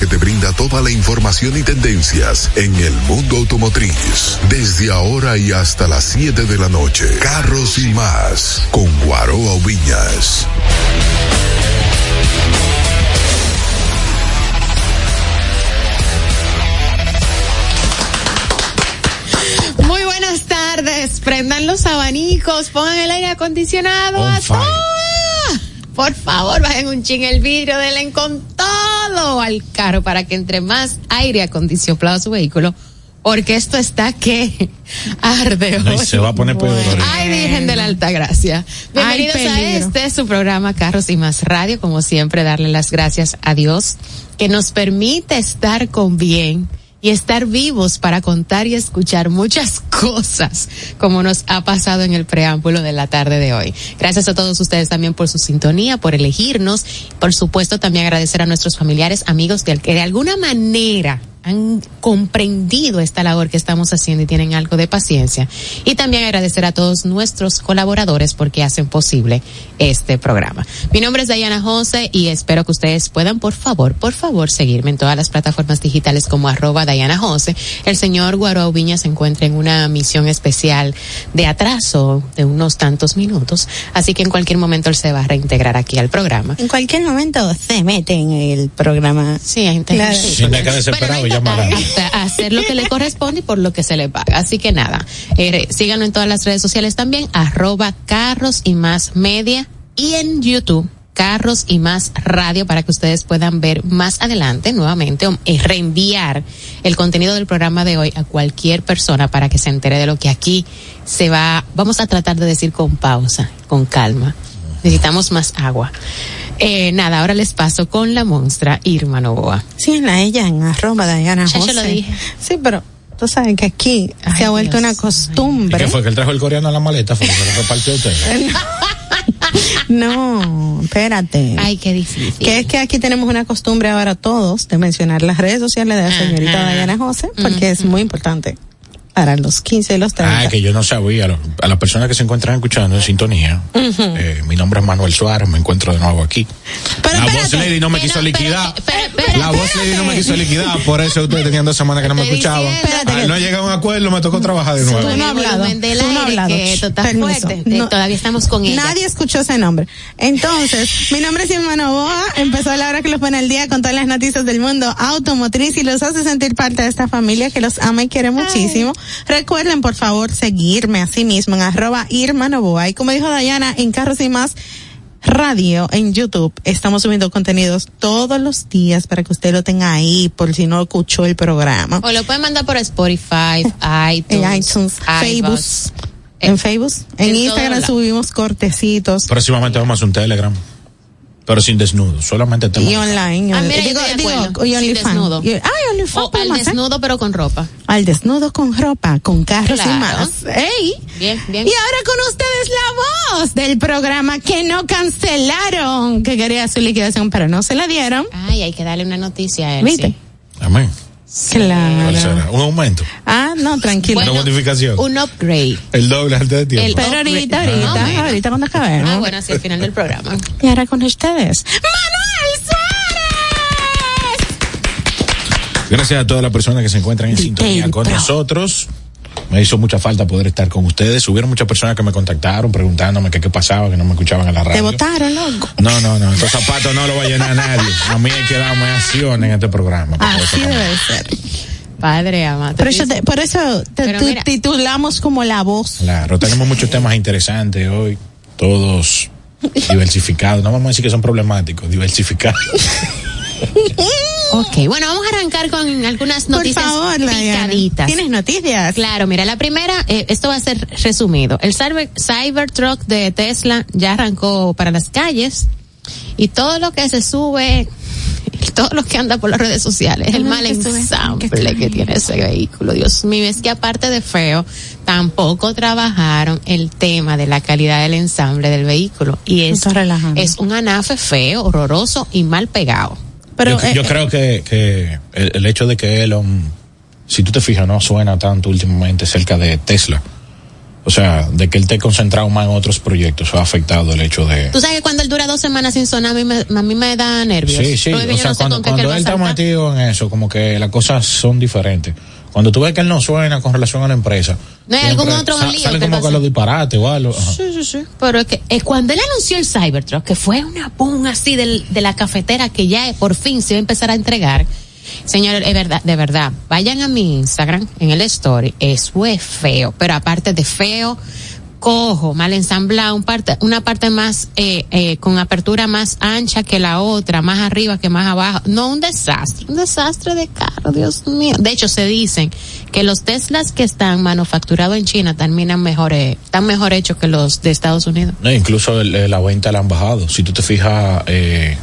que te brinda toda la información y tendencias en el mundo automotriz. Desde ahora y hasta las 7 de la noche. Carros y más con Guaroa Viñas. Muy buenas tardes. Prendan los abanicos, pongan el aire acondicionado a todo. Por favor, bajen un ching el vidrio, denle con todo al carro para que entre más aire acondicionado a su vehículo. Porque esto está que arde No, y se va a poner peor. Ay, Virgen de la Alta Gracia. Bienvenidos Ay, a este, su programa Carros y Más Radio. Como siempre, darle las gracias a Dios que nos permite estar con bien y estar vivos para contar y escuchar muchas cosas como nos ha pasado en el preámbulo de la tarde de hoy. Gracias a todos ustedes también por su sintonía, por elegirnos. Por supuesto, también agradecer a nuestros familiares, amigos que, de alguna manera han comprendido esta labor que estamos haciendo y tienen algo de paciencia. Y también agradecer a todos nuestros colaboradores porque hacen posible este programa. Mi nombre es Diana Jose y espero que ustedes puedan, por favor, por favor, seguirme en todas las plataformas digitales como arroba Diana Jose. El señor Guaro Viña se encuentra en una misión especial de atraso de unos tantos minutos, así que en cualquier momento él se va a reintegrar aquí al programa. En cualquier momento se mete en el programa. Sí, gente Claro. Sin de que desesperado, Bueno, llama a la- hasta hacer lo que le corresponde y por lo que se le paga. Así que nada, eh, síganlo en todas las redes sociales también, arroba carros y más media y en YouTube. Carros y más radio para que ustedes puedan ver más adelante nuevamente o eh, reenviar el contenido del programa de hoy a cualquier persona para que se entere de lo que aquí se va. Vamos a tratar de decir con pausa, con calma. Necesitamos más agua. Eh, nada, ahora les paso con la monstrua Irma Novoa. Sí, en la ella, en arroba Diana Ya yo Jose. lo dije. Sí, pero tú sabes que aquí Ay, se ha vuelto Dios una mío. ¿Y costumbre. qué fue? ¿Que él trajo el coreano a la maleta? ¿Fue que se lo repartió usted? No, espérate. Ay, qué difícil. Que es que aquí tenemos una costumbre ahora todos de mencionar las redes sociales de la señorita Ajá. Diana José, porque es muy importante para los 15 y los 30. Ah, que yo no sabía. A las personas que se encuentran escuchando en sintonía, eh, mi nombre es Manuel Suárez, me encuentro de nuevo aquí. Pero la espérate, voz lady no me quiso no, liquidar. pero- pero- la voz lady no me quiso liquidar, por eso ustedes tenían dos semanas que no me escuchaban. Al no llegar a un acuerdo, me tocó trabajar de nuevo. Tú no hablado. Tú no hablado. fuerte. Eh, No. Todavía estamos con ella. Nadie escuchó ese nombre. Entonces, mi nombre es Irma Novoa. Empezó la hora que los pone al día con todas las noticias del mundo automotriz y los hace sentir parte de esta familia que los ama y quiere muchísimo. Recuerden, por favor, seguirme a sí mismo en arroba Irma Novoa. Y como dijo Dayana, en Carros y Más Radio en YouTube estamos subiendo contenidos todos los días para que usted lo tenga ahí por si no escuchó el programa. O lo pueden mandar por Spotify, En iTunes, iTunes, Facebook. En Facebook, en, en Instagram subimos cortecitos. Próximamente vamos a hacer un Telegram. Pero sin desnudo, solamente temas. Y online. Ah, mira, digo, y Sin desnudo. Y- OnlyFans. O al hacer. desnudo pero con ropa. Al desnudo con ropa, con carros Claro. y más. ¡Ey! Bien, bien. Y ahora con ustedes la voz del programa que no cancelaron, que quería su liquidación, pero no se la dieron. Ay, hay que darle una noticia a él. ¿Viste? sí. Amén. ¿Cuál Claro. Un aumento. Ah, no, tranquilo. Una modificación. Un upgrade. El doble antes de tiempo. El- pero ahorita, ahorita, menos. ahorita cuando acabemos. Ah, bueno, así al final del programa. Y ahora con ustedes, Manuel Suárez. Gracias a todas las personas que se encuentran en sintonía con nosotros. Me hizo mucha falta poder estar con ustedes. Hubieron muchas personas que me contactaron preguntándome que qué pasaba, que no me escuchaban en la radio. Te votaron, loco. No, no, no. Estos zapatos no los va a llenar nadie. A mí hay que darme acción en este programa. Así debe ser. Padre amado. Por eso, te- por eso te Pero tu- mira. titulamos como la voz. Claro, tenemos muchos temas interesantes hoy. Todos diversificados. No vamos a decir que son problemáticos, diversificados. Ok, bueno, vamos a arrancar con algunas Por noticias favor, Diana. picaditas. ¿Tienes noticias? Claro, mira, la primera, eh, esto va a ser resumido. El Cyber, Cybertruck de Tesla ya arrancó para las calles y todo lo que se sube, todo lo que anda por las redes sociales, el mal que ensamble que sube. que tiene ese vehículo. Dios mío, es que aparte de feo, tampoco trabajaron el tema de la calidad del ensamble del vehículo y es, es un anafe feo, horroroso y mal pegado. Pero, yo, eh, yo creo que, que el, el hecho de que Elon, si tú te fijas, no suena tanto últimamente cerca de Tesla. O sea, de que él esté concentrado más en otros proyectos, ha afectado el hecho de... Tú sabes que cuando él dura dos semanas sin sonar, a mí me, a mí me da nervios. Sí, sí, o sea, no cuando, cuando él está metido en eso, como que las cosas son diferentes. Cuando tú ves que él no suena con relación a la empresa, No hay algún otro sa- lío salen que como pasa. que los disparates o algo. Ajá. Sí, sí, sí. Pero es que eh, cuando él anunció el Cybertruck, que fue una boom así del, de la cafetera que ya por fin se va a empezar a entregar, señores, es verdad, de verdad, vayan a mi Instagram, en el story, eso es feo, pero aparte de feo, cojo, mal ensamblado, un parte, una parte más, eh, eh, con apertura más ancha que la otra, más arriba que más abajo. No, un desastre, un desastre de carro, Dios mío. De hecho, se dicen que los Teslas que están manufacturados en China terminan mejor, eh, están mejor hechos que los de Estados Unidos. No, incluso el- la venta la han bajado. Si tú te fijas, eh,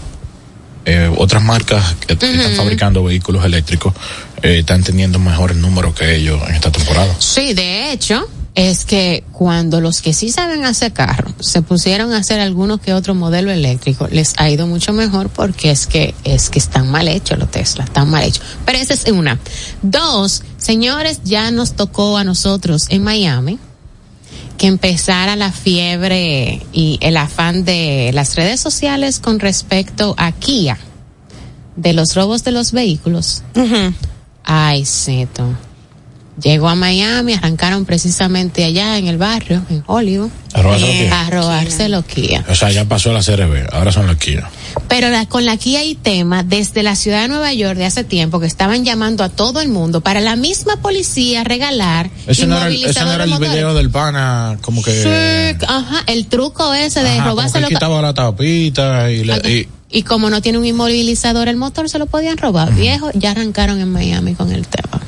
eh, otras marcas que que están fabricando vehículos eléctricos eh, están teniendo mejores números que ellos en esta temporada. Sí, de hecho, es que cuando los que sí saben hacer carro se pusieron a hacer algunos que otro modelo eléctrico, les ha ido mucho mejor porque es que es que están mal hechos los Tesla, están mal hechos. Pero esa es una. Dos, señores, ya nos tocó a nosotros en Miami que empezara la fiebre y el afán de las redes sociales con respecto a Kia, de los robos de los vehículos. Ay, Seto. Llegó a Miami, arrancaron precisamente allá en el barrio, en Hollywood, A robarse los pies. a robarse los Kia. O sea, ya pasó la CRB, ahora son los Kia. Pero la- con la Kia hay tema desde la ciudad de Nueva York de hace tiempo que estaban llamando a todo el mundo para la misma policía regalar Ese no era, el- ese no era el video del pana, como que... Sí, ajá, el truco ese de Ajá, robarse los quitaba la tapita y, le- y- y como no tiene un inmovilizador el motor se lo podían robar. Viejo, ya arrancaron en Miami con el tema.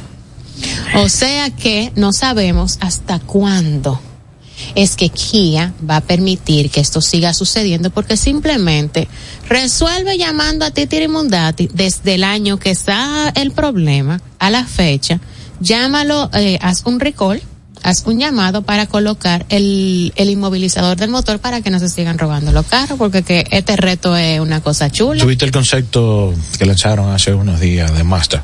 O sea que no sabemos hasta cuándo es que Kia va a permitir que esto siga sucediendo porque simplemente resuelve llamando a Titi Mundati desde el año que está el problema a la fecha, llámalo, eh, haz un recall, haz un llamado para colocar el, el inmovilizador del motor para que no se sigan robando los carros porque que este reto es una cosa chula. ¿Tuviste el concepto que lanzaron hace unos días de Mazda?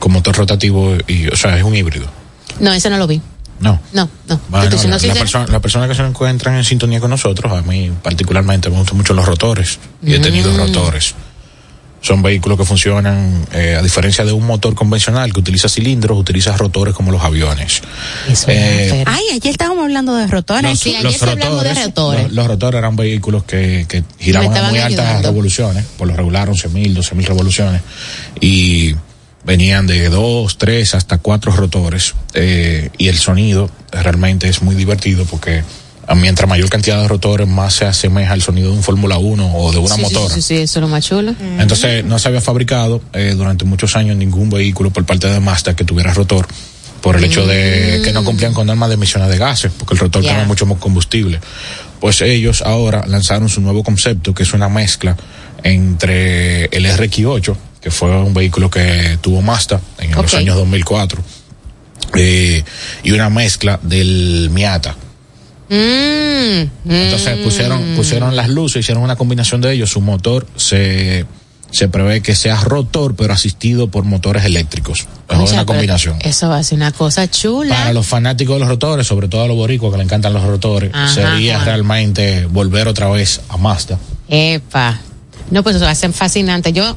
Con motor rotativo y, o sea, es un híbrido. No, ese no lo vi. No. No, no. Bueno, la, persona, la persona que se encuentran en sintonía con nosotros, a mí particularmente me gustan mucho los rotores y he Mm. tenido rotores. Son vehículos que funcionan, eh, a diferencia de un motor convencional que utiliza cilindros, utiliza rotores como los aviones. Eso Eh, Ay, ayer estábamos hablando de rotores. Los- Sí, ayer sí hablamos de rotores. Los, los rotores eran vehículos que, que giraban a muy altas revoluciones, por lo regular 11.000, 12.000 revoluciones, y venían de dos, tres, hasta cuatro rotores, eh, y el sonido realmente es muy divertido porque a mientras mayor cantidad de rotores más se asemeja al sonido de un Fórmula 1 o de una sí, sí, motora. Sí, sí, sí, eso es lo más chulo. Entonces no se había fabricado eh, durante muchos años ningún vehículo por parte de Mazda que tuviera rotor por el hecho de que no cumplían con normas de emisiones de gases, porque el rotor quema mucho más combustible. Pues ellos ahora lanzaron su nuevo concepto, que es una mezcla entre el RX8, que fue un vehículo que tuvo Mazda en los años 2004, eh, y una mezcla del Miata. Mm, Entonces mm. pusieron, pusieron las luces, hicieron una combinación de ellos. Su motor se, se prevé que sea rotor, pero asistido por motores eléctricos. Es Oye, una combinación. Eso va a ser una cosa chula. Para los fanáticos de los rotores, sobre todo a los boricuas que le encantan los rotores, Ajá, sería Juan. realmente volver otra vez a Mazda. Epa. No, pues eso va a ser fascinante. Yo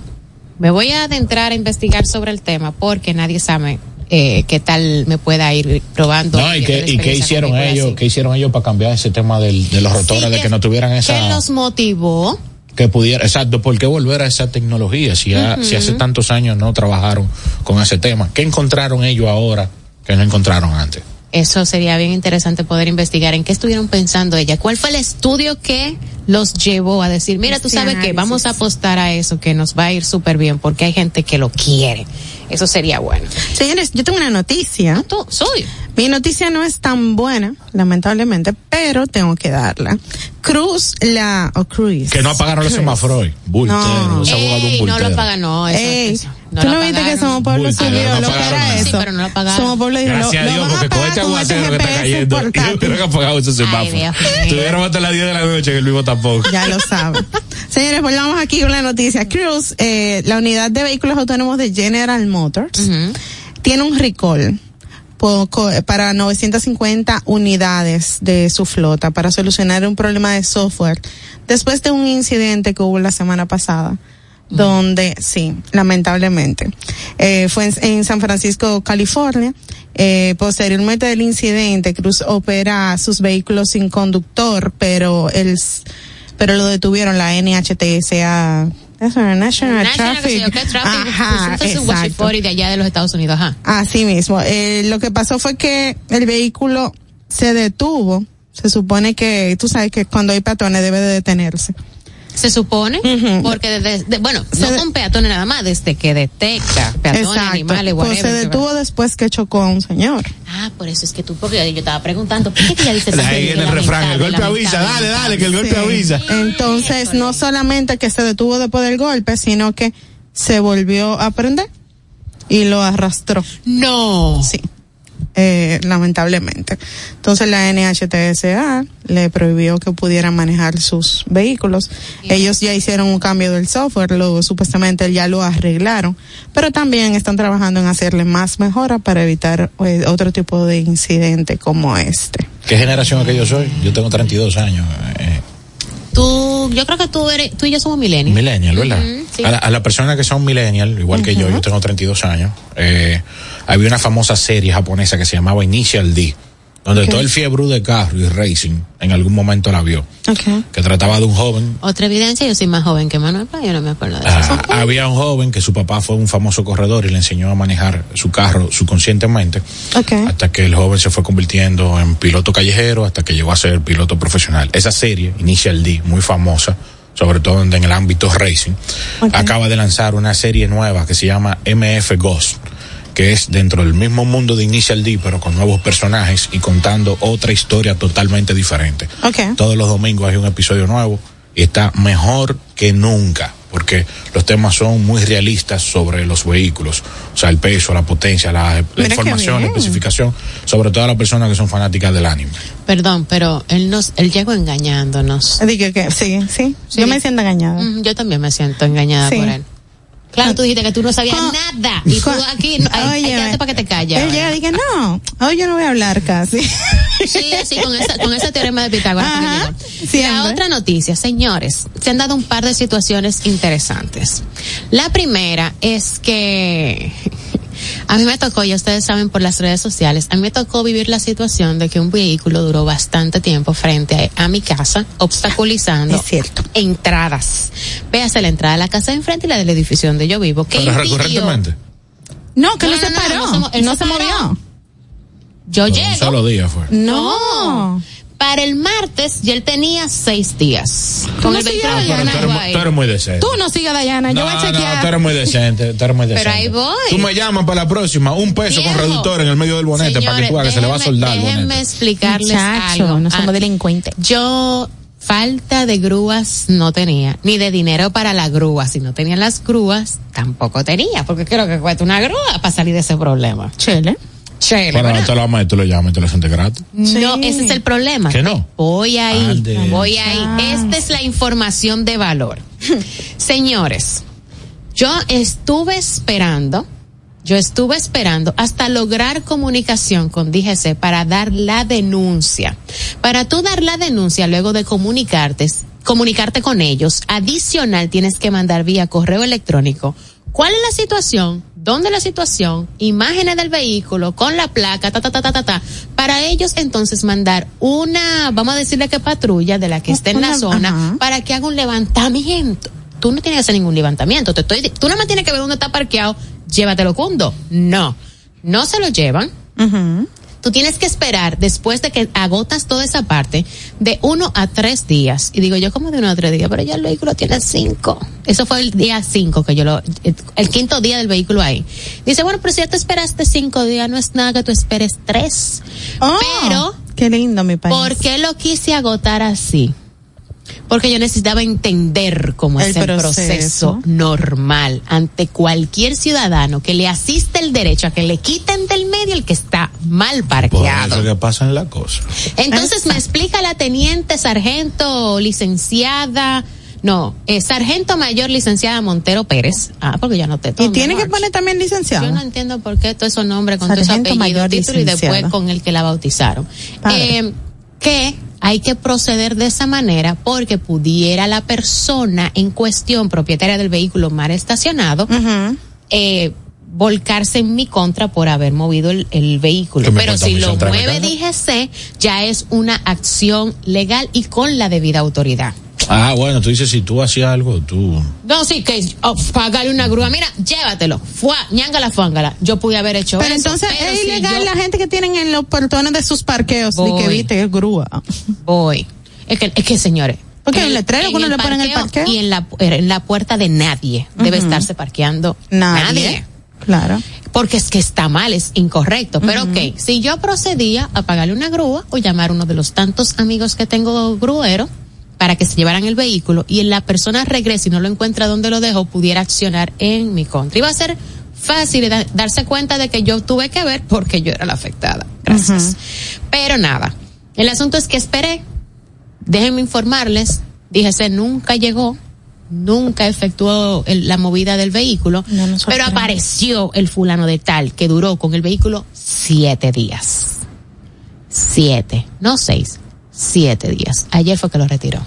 me voy a adentrar a investigar sobre el tema porque nadie sabe eh, qué tal me pueda ir probando. No, y qué, y hicieron ellos, qué hicieron ellos para cambiar ese tema del, de los rotores, Sí, de que no tuvieran esa, ¿Qué los motivó? que pudiera, exacto, ¿por qué volver a esa tecnología si, ya- si hace tantos años no trabajaron con ese tema? ¿Qué encontraron ellos ahora que no encontraron antes? Eso sería bien interesante poder investigar en qué estuvieron pensando ella. ¿Cuál fue el estudio que los llevó a decir, mira, tú Este sabes que vamos a apostar a eso, que nos va a ir súper bien, porque hay gente que lo quiere. Eso sería bueno. Señores, yo tengo una noticia. Tú, soy. Mi noticia no es tan buena, lamentablemente, pero tengo que darla. Cruz, la, o Cruz. Que no apagaron los Cruz. semáforos hoy. Bultero, No. Ey, no bultero. lo pagan, no. Eso, Ey, eso, ¿tú no lo viste que. Somos Pueblo Bultero, subió no lo que era eso? Sí, pero no lo pagaron. Somos Pueblo dijo, Gracias lo, a lo Dios, van a porque con este aguacero que está cayendo, y portátil. hubieran apagado ese semáforo. Dios mío. Estuvieron hasta las 10 de la noche en el mismo tampoco. Ya lo saben. Señores, volvamos aquí con la noticia. Cruise, eh, la unidad de vehículos autónomos de General Motors, Ujú. tiene un recall para 950 unidades de su flota para solucionar un problema de software después de un incidente que hubo la semana pasada donde sí, lamentablemente. Eh, fue en, en, San Francisco, California. Eh, posteriormente del incidente, Cruz opera sus vehículos sin conductor, pero el, pero lo detuvieron la NHTSA. National, National Traffic. que Traffic, Ajá, exacto. De allá de los Estados Unidos, ajá. Así mismo. Eh, lo que pasó fue que el vehículo se detuvo. Se supone que, tú sabes que cuando hay peatones debe de detenerse. Se supone, Ujú. porque desde, de- bueno, Se no con peatones nada más, desde que detecta peatones, animales, Pues whatever. se que va. detuvo después que chocó a un señor. Ah, por eso es que tú, porque yo estaba preguntando, ¿por qué que ella dice Ahí en el refrán, el golpe avisa, dale, dale, que el golpe Sí. avisa. Entonces, no solamente que se detuvo después del golpe, sino que se volvió a prender y lo arrastró. No. Sí. Eh, lamentablemente. Entonces la NHTSA le prohibió que pudieran manejar sus vehículos. Ellos ya hicieron un cambio del software, lo supuestamente ya lo arreglaron, pero también están trabajando en hacerle más mejora para evitar eh, otro tipo de incidente como este. ¿Qué generación es que yo soy? Yo tengo 32 años. Eh, Tú, yo creo que tú eres, tú y yo somos millennials. millennial, ¿verdad? Sí. a, la- a las personas que son millennial, igual que yo, yo tengo 32 años, eh, había una famosa serie japonesa que se llamaba Initial D, donde todo el fiebre de carro y racing en algún momento la vio, Okay. que trataba de un joven Otra evidencia, yo soy más joven que Manuel, pero yo no me acuerdo de eso. Ah, había un joven que su papá fue un famoso corredor y le enseñó a manejar su carro subconscientemente Okay. hasta que el joven se fue convirtiendo en piloto callejero hasta que llegó a ser piloto profesional. Esa serie, Initial D, muy famosa, sobre todo en el ámbito racing, acaba de lanzar una serie nueva que se llama MF Ghost que es dentro del mismo mundo de Initial D, pero con nuevos personajes y contando otra historia totalmente diferente. Okay. Todos los domingos hay un episodio nuevo y está mejor que nunca, porque los temas son muy realistas sobre los vehículos, o sea, el peso, la potencia, la, información, la especificación, sobre todo a las personas que son fanáticas del anime. Perdón, pero él nos, él llegó engañándonos. Dije que sí, sí, Sí. Yo me siento engañada. Mm, Yo también me siento engañada Sí. por él. Claro, tú dijiste que tú no sabías nada. Y tú aquí, ay, ay, Óyeme, quédate para que te calles. Él llega y dije, no, hoy yo no voy a hablar casi. Sí, sí, con esa, con ese teorema de Pitágoras. Ajá. La otra noticia, señores, se han dado un par de situaciones interesantes. La primera es que a mí me tocó, ya ustedes saben por las redes sociales, a mí me tocó vivir la situación de que un vehículo duró bastante tiempo frente a, a mi casa, obstaculizando Es cierto. entradas. Véase la entrada de la casa de enfrente y la del edificio donde yo vivo. ¿Qué Pero recurrentemente. No, que No, no, no, se no, paró. no No, se mo- él se, se paró. movió. Yo un llego. solo día fue. No. Para el martes ya él tenía seis días. ¿Tú Con no el sigues a Pero Dayana? tú eres, tú muy decente. Tú no sigues a Dayana, yo no, voy a no, chequear. tú eres muy decente, tú eres muy decente. ahí voy. Tú me llamas para la próxima, un peso con reductor en el medio del bonete para que tú hagas, que se le va a soldar Déjenme explicarles Muchacho, algo. no somos Ah, delincuentes. Yo falta de grúas no tenía, ni de dinero para la grúa. Si no tenían las grúas, tampoco tenía, porque creo que cuesta una grúa para salir de ese problema. Chele. Chele, Para ¿verdad? no te lo amas y tú lo llamas y te lo sientes gratis. No, ese es el problema. ¿Que no? Voy ahí, Ande. voy ahí. Esta es la información de valor. Señores, yo estuve esperando, yo estuve esperando hasta lograr comunicación con DGC para dar la denuncia. Para tú dar la denuncia luego de comunicarte, comunicarte con ellos, adicional tienes que mandar vía correo electrónico cuál es la situación, dónde la situación, imágenes del vehículo con la placa, ta, ta, ta, ta, ta, ta, para ellos entonces mandar una, vamos a decirle que patrulla de la que esté en la zona ajá. para que haga un levantamiento. Tú no tienes que hacer ningún levantamiento, te estoy, tú nada más tienes que ver dónde está parqueado, llévatelo cundo. No, no se lo llevan, Ujú. Tú tienes que esperar después de que agotas toda esa parte de uno a tres días. Y digo yo como de uno a tres días, pero ya el vehículo tiene cinco. Eso fue el día cinco que yo lo, el quinto día del vehículo ahí. Dice, bueno, pero si ya te esperaste cinco días, no es nada que tú esperes tres. Oh, Pero, Qué lindo mi país. ¿por qué lo quise agotar así? Porque yo necesitaba entender cómo El es el proceso. proceso normal ante cualquier ciudadano que le asiste el derecho a que le quiten del medio el que está mal Por parqueado. eso que pasan las cosas. Entonces me explica la teniente sargento licenciada No, es Sargento Mayor Licenciada Montero Pérez. Ah, porque ya no te Y tiene que poner también licenciado. Yo no entiendo por qué todos esos nombres con todos esos apellidos, Mayor título y después Licenciada. con el que la bautizaron. Padre. Eh, que hay que proceder de esa manera porque pudiera la persona en cuestión, propietaria del vehículo mal estacionado, eh, volcarse en mi contra por haber movido el, el vehículo. Pero si lo mueve. DGC, ya es una acción legal y con la debida autoridad. Ah, bueno, tú dices, si tú hacías algo, tú... No, sí, que oh, pagarle una grúa. Mira, llévatelo. Fua, ñángala, fángala. Yo pude haber hecho Pero eso. entonces pero es si ilegal yo la gente que tienen en los portones de sus parqueos y que viste es grúa. voy. Es que, es que señores. Porque el- letrero que en uno le pone en el parqueo. Y en la, en la puerta de nadie debe estarse parqueando Nadie. nadie. Claro. Porque es que está mal, es incorrecto. Pero ok, si yo procedía a pagarle una grúa o llamar a uno de los tantos amigos que tengo gruero para que se llevaran el vehículo y la persona regrese y no lo encuentra donde lo dejó, pudiera accionar en mi contra. Iba a ser fácil da- darse cuenta de que yo tuve que ver porque yo era la afectada. Gracias. Pero nada, el asunto es que esperé. Déjenme informarles, DGC nunca llegó, nunca efectuó el- la movida del vehículo, No pero sorprende. apareció el fulano de tal que duró con el vehículo siete días. Siete, no seis, siete días. Ayer fue que lo retiró.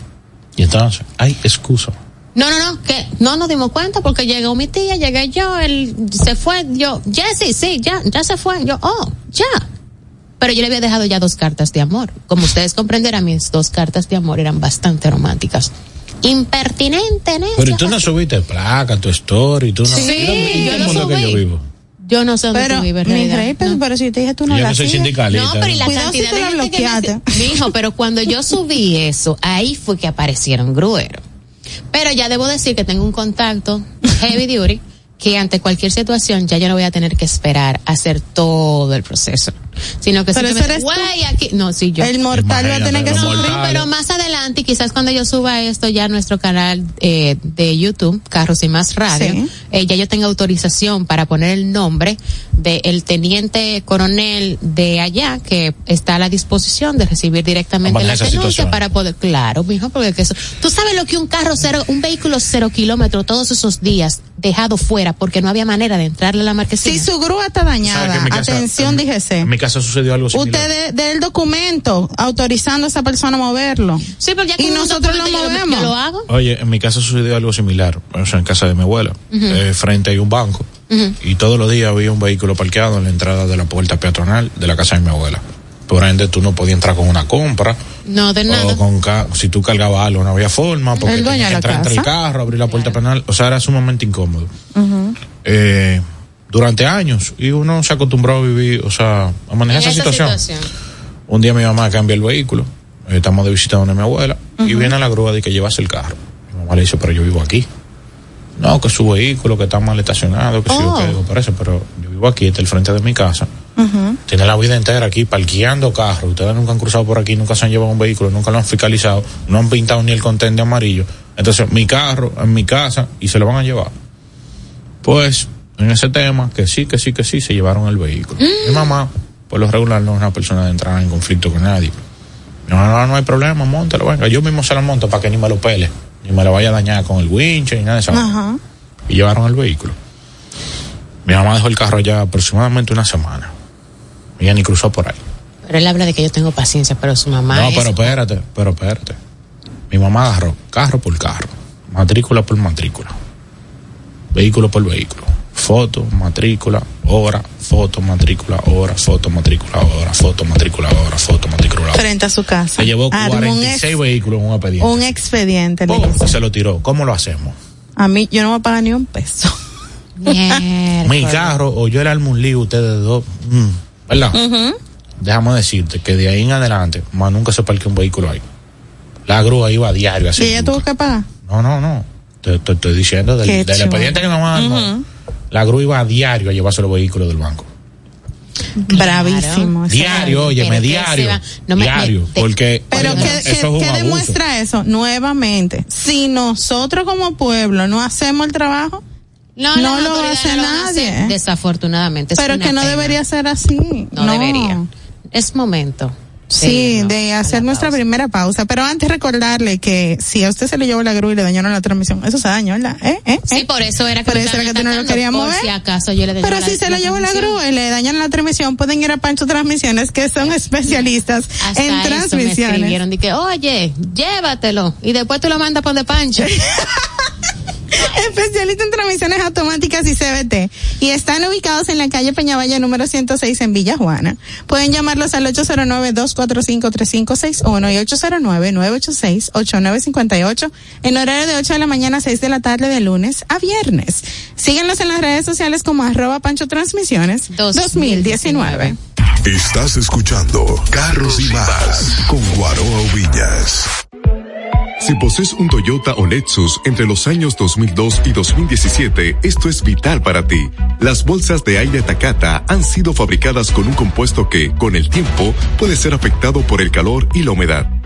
Y entonces, hay excusa. No, no, no, que no nos dimos cuenta porque llegó mi tía, llegué yo, él se fue, yo, Jessy, sí, ya, ya se fue, yo, oh, ya. Pero yo le había dejado ya dos cartas de amor. Como ustedes comprenderán, mis dos cartas de amor eran bastante románticas. Impertinente, ¿no? Pero ¿y tú no subiste placa, tu story, tú no... Sí, yo lo mundo que yo subí. vivo. Yo no sé dónde Pero, tú vives, mi realidad. rey, pero, No. pero si te dije tú no yo la soy sindicalista. No, pero y la Cuidado si cantidad de gente que me bloqueaste. hace- Mijo, pero cuando yo subí eso, ahí fue que aparecieron grueros. Pero ya debo decir que tengo un contacto heavy duty que ante cualquier situación ya yo no voy a tener que esperar a hacer todo el proceso, sino que Pero simplemente, ese eres tú. "Güey, aquí, no, sí yo. El mortal va a tener que No, sufrir. mortales. pero más adelante, y quizás cuando yo suba esto ya a nuestro canal eh, de YouTube, Carros y Más Radio, Sí. eh, ya yo tengo autorización para poner el nombre del teniente coronel de allá que está a la disposición de recibir directamente la denuncia situación. para poder, claro, mijo, porque que eso, tú sabes lo que un carro cero, un vehículo cero kilómetros todos esos días dejado fuera porque no había manera de entrarle a la marquesina. Si su grúa está ¿Sabes que dañada, atención, mi casa sucedió algo similar. Usted dé el documento autorizando a esa persona a moverlo. sí, pero ya y nosotros lo movemos. Yo lo hago. Oye, en mi casa sucedió algo similar, o sea, en casa de mi abuela, eh, frente hay un banco, y todos los días había un vehículo parqueado en la entrada de la puerta peatonal de la casa de mi abuela. Por ende, tú no podías entrar con una compra, No, de nada. o con si tú cargabas algo, no había forma, porque El dueño de la entrar entre el carro, abrir la puerta penal, o sea, era sumamente incómodo. Eh, durante años, y uno se acostumbró a vivir, o sea, a manejar esa, situación. Un día mi mamá cambia el vehículo, eh, estamos de visita donde mi abuela, y viene la grúa de que llevase el carro. Mi mamá le dice, pero yo vivo aquí. No, que su vehículo, que está mal estacionado, que sí, Oh. que digo, parece, pero yo vivo aquí, está el frente de mi casa. Tiene la vida entera aquí parqueando carros. Ustedes nunca han cruzado por aquí, nunca se han llevado un vehículo, nunca lo han fiscalizado, no han pintado ni el contén de amarillo. Entonces, mi carro en mi casa y se lo van a llevar. Pues, en ese tema, que sí, que sí, que sí, se llevaron el vehículo. Mi mamá, por lo regular, no es una persona de entrar en conflicto con nadie. No, no, no hay problema, montalo, venga. Yo mismo se lo monto para que ni me lo pele, ni me lo vaya a dañar con el winch, ni nada de eso. Ajá. Y llevaron el vehículo. Mi mamá dejó el carro ya aproximadamente una semana. Ella ni cruzó por ahí. Pero él habla de que yo tengo paciencia, pero su mamá No, es- pero espérate, pero espérate. Mi mamá agarró carro por carro, matrícula por matrícula, vehículo por vehículo, foto, matrícula, hora, foto, matrícula, hora, foto, matrícula, hora, foto, matrícula, hora, foto, matrícula, hora. Frente a su casa. Se llevó Armó un, 46 ex- vehículos en un expediente. un expediente. le se lo tiró. ¿Cómo lo hacemos? A mí, yo no voy a pagar ni un peso. Mi carro o yo el armo un lío, ustedes dos. mm, ¿Verdad? Déjame decirte que de ahí en adelante, más nunca se parque un vehículo ahí. La grúa iba a diario así. y ella tuvo que pagar. No, no, no. Te, te estoy diciendo del, expediente que nos mandan. La grúa iba a diario a llevarse los vehículos del banco. Bravísimo. Diario, óyeme, Pero que diario. no me- diario. me- te- porque Pero óyeme, ¿qué, eso es demuestra eso? Nuevamente, si nosotros como pueblo no hacemos el trabajo, No, lo hace no lo nadie. desafortunadamente. es pero que no pena. debería ser así. No, debería. Es momento Sí, no, de hacer nuestra pausa. primera pausa. Pero antes recordarle que si a usted se le llevó la grúa y le dañaron la transmisión, eso se dañó, ¿verdad? ¿Eh? ¿Eh? Sí, por eso era que Por eso era que tú no lo por mover. si acaso yo le Pero si se lo llevó la grúa y le dañan la transmisión, pueden ir a Pancho Transmisiones, que son especialistas Hasta en eso me transmisiones. escribieron que, oye, llévatelo. Y después tú lo mandas por de pancho. Especialista en transmisiones automáticas y CBT. Y están ubicados en la calle Peñavalla número 106 en Villa Juana. Pueden llamarlos al 809-245-3561 y 809-986-8958 en horario de 8 de la mañana a 6 de la tarde de lunes a viernes. Síguenos en las redes sociales como arroba Pancho Transmisiones 2019. Estás escuchando Carros y Más con Guaroa Villas. Si posees un Toyota o Lexus entre los años 2002 y 2017, esto es vital para ti. Las bolsas de aire Takata han sido fabricadas con un compuesto que, con el tiempo, puede ser afectado por el calor y la humedad.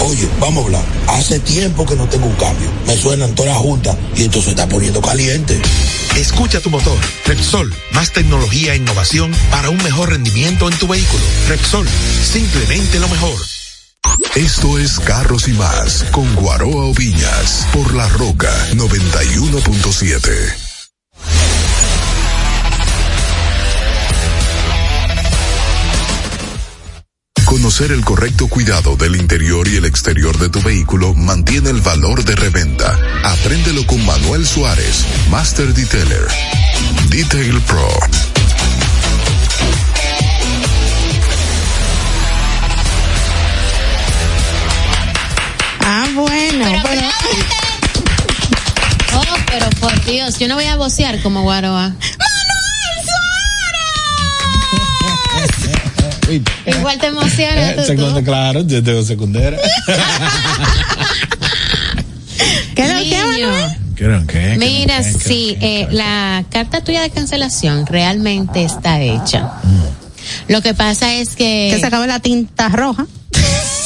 Oye, vamos a hablar. Hace tiempo que no tengo un cambio. Me suenan todas las juntas y esto se está poniendo caliente. Escucha tu motor. Repsol, más tecnología e innovación para un mejor rendimiento en tu vehículo. Repsol, simplemente lo mejor. Esto es Carros y Más con Guaroa Oviñas por La Roca 91.7. Conocer el correcto cuidado del interior y el exterior de tu vehículo mantiene el valor de reventa. Apréndelo con Manuel Suárez, Master Detailer. Detail Pro. Ah, bueno, pero... Oh, pero por Dios, yo no voy a vocear como Guaroa. Igual te emociona tú, Segundo, tú. claro, yo tengo secundera. ¿Qué es lo que. Manuel? ¿Qué era, qué? ¿Qué Mira, qué? sí, eh, la carta tuya de cancelación realmente está hecha. Lo que pasa es que... Que se acabó la tinta roja.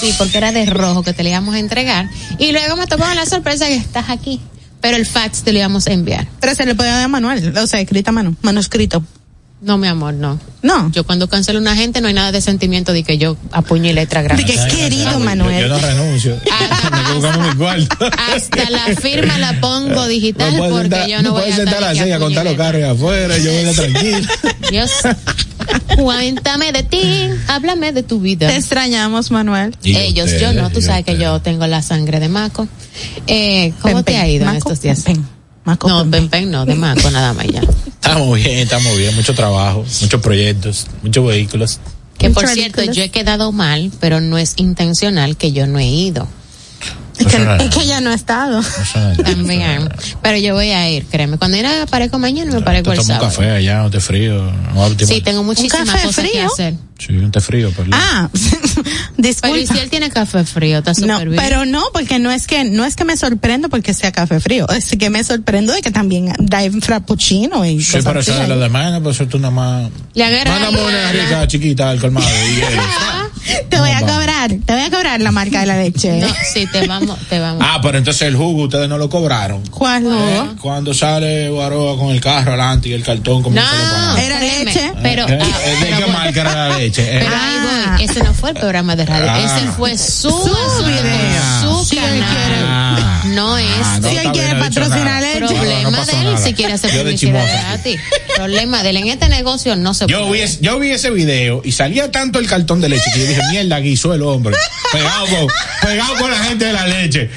Sí, porque era de rojo que te le íbamos a entregar. Y luego me tocó la sorpresa que estás aquí. Pero el fax te lo íbamos a enviar. Pero se le puede dar a Manuel, o sea, escrita a mano, manuscrito. No, mi amor, no. No. Yo cuando cancelo a una gente no hay nada de sentimiento de que yo apuñe letra grande. De que querido Yo, Manuel. yo no renuncio. Ah. Hasta la firma la pongo digital porque sentar, yo no voy a sentar aquí así a contar los carros afuera, yo voy a tranquilo. Dios, cuéntame de ti, háblame de tu vida. Te extrañamos, Manuel. Y Ellos, yo no, tú sabes que yo tengo la sangre de Maco. Eh, ¿Cómo Pen, te pen. ha ido en estos días? pen, pen. Maco, no, pen, pen, pen. pen, no, de Maco nada más ya. Estamos bien, estamos bien. Mucho trabajo, muchos proyectos, muchos vehículos. Que por cierto, yo he quedado mal, pero no es intencional que yo no he ido. Es que, No suena es que ya no ha estado. No nada. También. Pero yo voy a ir, créeme. Cuando era aparezco mañana, me parezco el tomo un sábado. café allá, un té frío. no óptimo. Sí, tengo muchísimas café cosas que frío? hacer. Sí, un té frío, perdón. Ah, disculpa. Pero ¿y si él tiene café frío, está No, súper bien. pero no, porque no es que no es que me sorprendo porque sea café frío, es que me sorprendo de que también da frappuccino y Sí, pero eso es lo de menos, pues eso tú nada más. Le agarra Mándame una rica chiquita al colmado y. Te voy a cobrar, te voy a cobrar la marca de la leche. No, sí, te vamos, te vamos. Ah, pero entonces el jugo ustedes no lo cobraron. ¿Cuál jugo? Cuando sale Guaroa con el carro adelante y el cartón como No, se. Era leche. Pero, Eh, ah, eh, ¿De pero qué bueno, marca era la leche? Eh, Pero ahí voy, ese no fue el programa de radio, Ah. ese fue su, Su video. su Si él canal, no es Ah, no, Si él quiere patrocinar leche. problema No, no pasó de él nada. si quiere hacer Yo publicidad gratis. Problema de él en este negocio no se Yo puede. vi, es- yo vi ese video y salía tanto el cartón de leche que yo dije, mierda, guisó el hombre. Pegado con, pegado con la gente de la leche.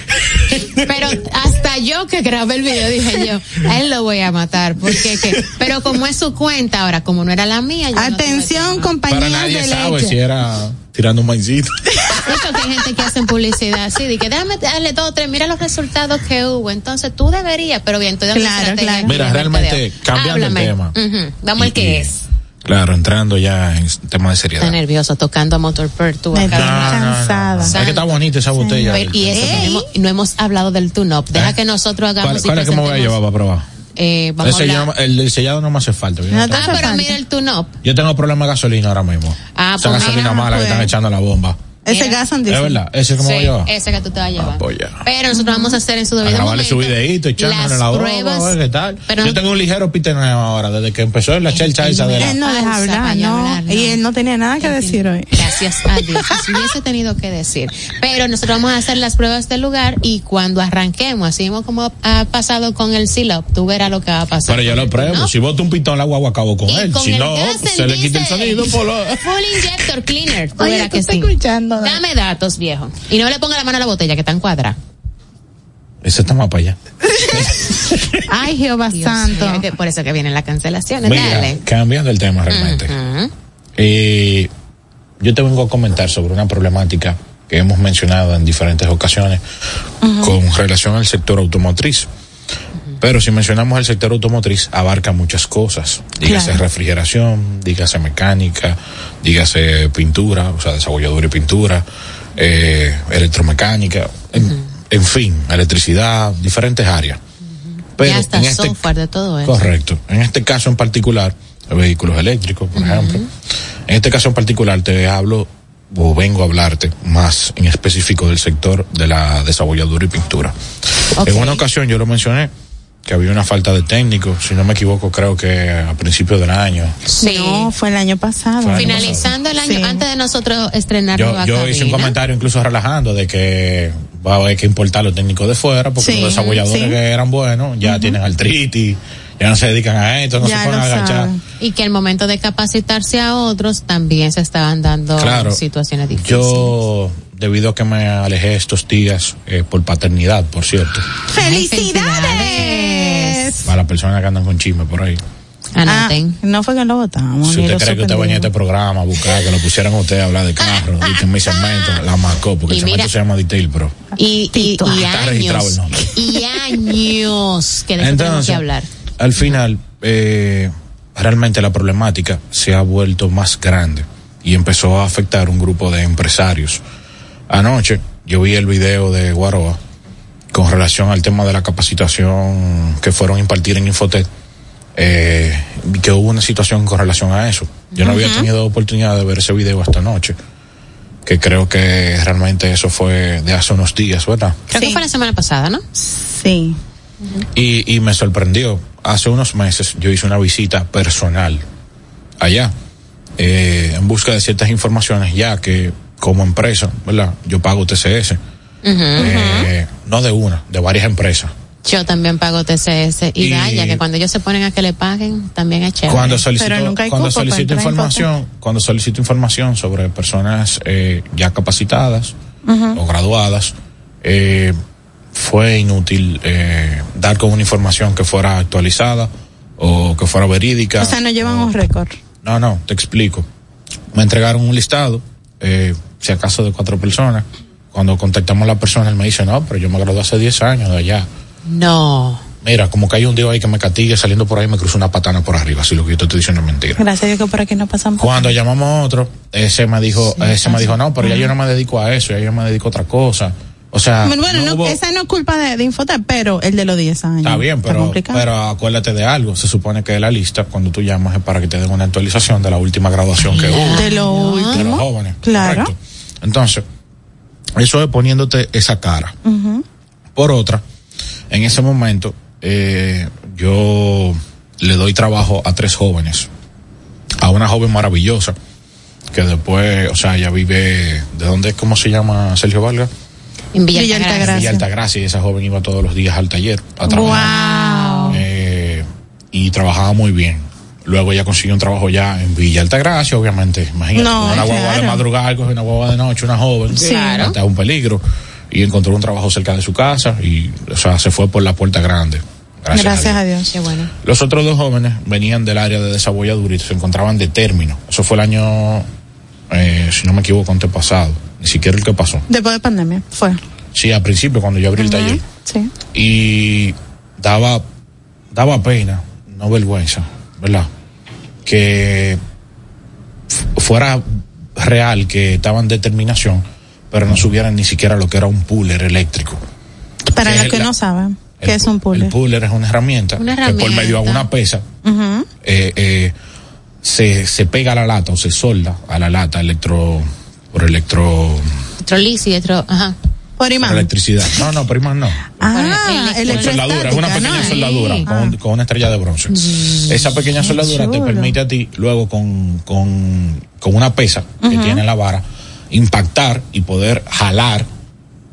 Pero hasta yo que grabé el video dije yo, a él lo voy a matar, porque que, pero como es su cuenta ahora, como no era la mía, yo no Atención, Para nadie de sabe leche. si era tirando un maicito. Eso que hay gente que hacen publicidad así, de que déjame darle dos o tres, mira los resultados que hubo. Entonces tú deberías, pero bien, dando Claro, claro. Mira, realmente, cambiando el Háblame. tema. Vamos al que es. Claro, entrando ya en tema de Está seriedad. nervioso tocando a Motor Pearl, tú Me acá. estoy No, no, no, no. cansada. Es que está bonita esa botella. Pero- y eso, no hemos, no hemos hablado del tune-up. Deja ¿Eh? que nosotros hagamos ¿Cuál, y cuál es que me voy a llevar para probar? Eh, vamos yo no- el del sellado no me hace falta. Yo, no Ah, pero falta. mira el tune-up. yo tengo problema de gasolina ahora mismo. Ah, Esa pues gasolina mira, mala que pues. están echando a la bomba. Ese gas Es verdad, ese que me voy a llevar. ese que tú te vas a llevar. Ah, pues ya. Pero nosotros vamos a hacer en su debido momento. su videito, echándole las la pruebas, a ver qué tal. Pero Yo tengo un ligero piteneo ahora, desde que empezó la chelcha esa de la... Él no deja hablar, no. hablar, no. Y él no tenía nada que decir hoy. Gracias a Dios. Si hubiese tenido que decir. Pero nosotros vamos a hacer las pruebas del lugar y cuando arranquemos, así mismo como ha pasado con el SILOP, tú verás lo que va a pasar. Pero yo lo pruebo. ¿No? Si boto un pitón, la guagua acabo con Y él. con Si no, se le quita el sonido por lo... Full injector cleaner. Tú Oye, verás tú que sí. escuchando. Dame datos, viejo. Y no le ponga la mano a la botella que está en cuadra. Ese está más para allá. Ay, Jehová Dios santo. mío, que por eso que vienen las cancelaciones. Mira, Dale. cambiando el tema realmente. Eh, yo te vengo a comentar sobre una problemática que hemos mencionado en diferentes ocasiones con relación al sector automotriz. Pero si mencionamos el sector automotriz, abarca muchas cosas. Dígase Claro. refrigeración, dígase mecánica, dígase pintura, o sea, desarrolladura y pintura, eh, electromecánica, en, en fin, electricidad, diferentes áreas. Pero ya está en este, software de todo eso. Correcto. En este caso en particular, vehículos eléctricos, por ejemplo. En este caso en particular te hablo o vengo a hablarte más en específico del sector de la desarrolladura y pintura. En una ocasión yo lo mencioné que había una falta de técnicos, si no me equivoco creo que a principios del año. Sí. No, fue el año pasado. El año Finalizando el año, Sí. antes de nosotros estrenar Yo, yo hice un comentario incluso relajando de que va a haber que importar los técnicos de fuera porque Sí, los desarrolladores sí. que eran buenos ya tienen artritis, ya no se dedican a esto, no Ya se ponen lo a agachar. saben. Y que al momento de capacitarse a otros también se estaban dando Claro, situaciones difíciles. Yo, debido a que me alejé estos días eh, por paternidad, por cierto, ¡Felicidades! para las personas que andan con chisme por ahí. Anoten. Ah, no fue que lo votamos. Si usted cree que usted venía a este programa a buscar que lo pusieran a usted a hablar de carro, y que mi segmento la marcó, porque Y el segmento mira- se llama Detail Pro. y, y, Tito. y Está registrado el años. nombre. Y años que de Entonces, que hablar. al final, eh, realmente la problemática se ha vuelto más grande y empezó a afectar un grupo de empresarios. Anoche yo vi el video de Guaroa con relación al tema de la capacitación que fueron a impartir en Infotec, eh, que hubo una situación con relación a eso. Yo no había tenido oportunidad de ver ese video hasta anoche, que creo que realmente eso fue de hace unos días, ¿verdad? Creo Sí. que fue la semana pasada, ¿no? Sí. Y, y me sorprendió. Hace unos meses yo hice una visita personal allá, eh, en busca de ciertas informaciones, ya que como empresa, ¿verdad? Yo pago TCS. Eh, no de una, de varias empresas. Yo también pago TCS y, vaya que cuando ellos se ponen a que le paguen también es chévere. Cuando solicito, Pero nunca hay cuando cupo solicito en información, cuando solicito información sobre personas eh, ya capacitadas o graduadas, eh, fue inútil eh, dar con una información que fuera actualizada o que fuera verídica. O sea, no llevan un récord. No, no, te explico. Me entregaron un listado, eh, si acaso de cuatro personas. Cuando contactamos a la persona, él me dice, no, pero yo me gradué hace 10 años de allá. No. mira, como que hay un día ahí que me castigue saliendo por ahí me cruzo una patana por arriba, si lo que yo te estoy diciendo es mentira. Gracias a Dios que por aquí no pasan Cuando llamamos a otro, ese me dijo, ese me dijo, no, pero ya yo no me dedico a eso, ya yo me dedico a otra cosa. O sea, Bueno, no no, hubo- esa no es culpa de, de Infotep, pero el de los 10 años. Está bien, pero, pero acuérdate de algo. Se supone que la lista, cuando tú llamas, es para que te den una actualización de la última graduación que hubo. de lo De los jóvenes. Claro. correcto. Entonces, eso es poniéndote esa cara. Por otra, en ese momento, eh, yo le doy trabajo a tres jóvenes. A una joven maravillosa, que después, o sea, ella vive, ¿de dónde, cómo se llama Sergio Valga? En Villa, Villa Altagracia. Altagracia. Villa Altagracia, y esa joven iba todos los días al taller a trabajar. Wow. Eh, y trabajaba muy bien. Luego ella consiguió un trabajo ya en Villa Altagracia, obviamente. Imagínate, No, una guagua de madrugada, una guagua de noche, una joven. Sí. Claro. Hasta un peligro. Y encontró un trabajo cerca de su casa y, o sea, se fue por la puerta grande. Gracias, Gracias, a a Dios. Dios. Qué bueno. Los otros dos jóvenes venían del área de desabolladura y se encontraban de término. Eso fue el año, eh, si no me equivoco, antepasado. Ni siquiera el que pasó. Después de pandemia, fue. Sí, al principio, cuando yo abrí el taller. Sí. Y daba, daba pena, no vergüenza, ¿verdad? Que fuera real que estaban de determinación, pero no subieran ni siquiera lo que era un puller eléctrico. Para los que la- no saben, El ¿qué es un puller? El puller es una herramienta, Una que por herramienta. medio de una pesa eh, eh, se, se pega a la lata o se solda a la lata electro por electro y otro, ajá. Por por imán. electricidad. No, no, pero imán no. Ah, Bueno, Con soldadura, es una pequeña ¿no? soldadura con, un- con una estrella de bronce. Esa pequeña soldadura te permite a ti, luego con, con, con una pesa que tiene la vara, impactar y poder jalar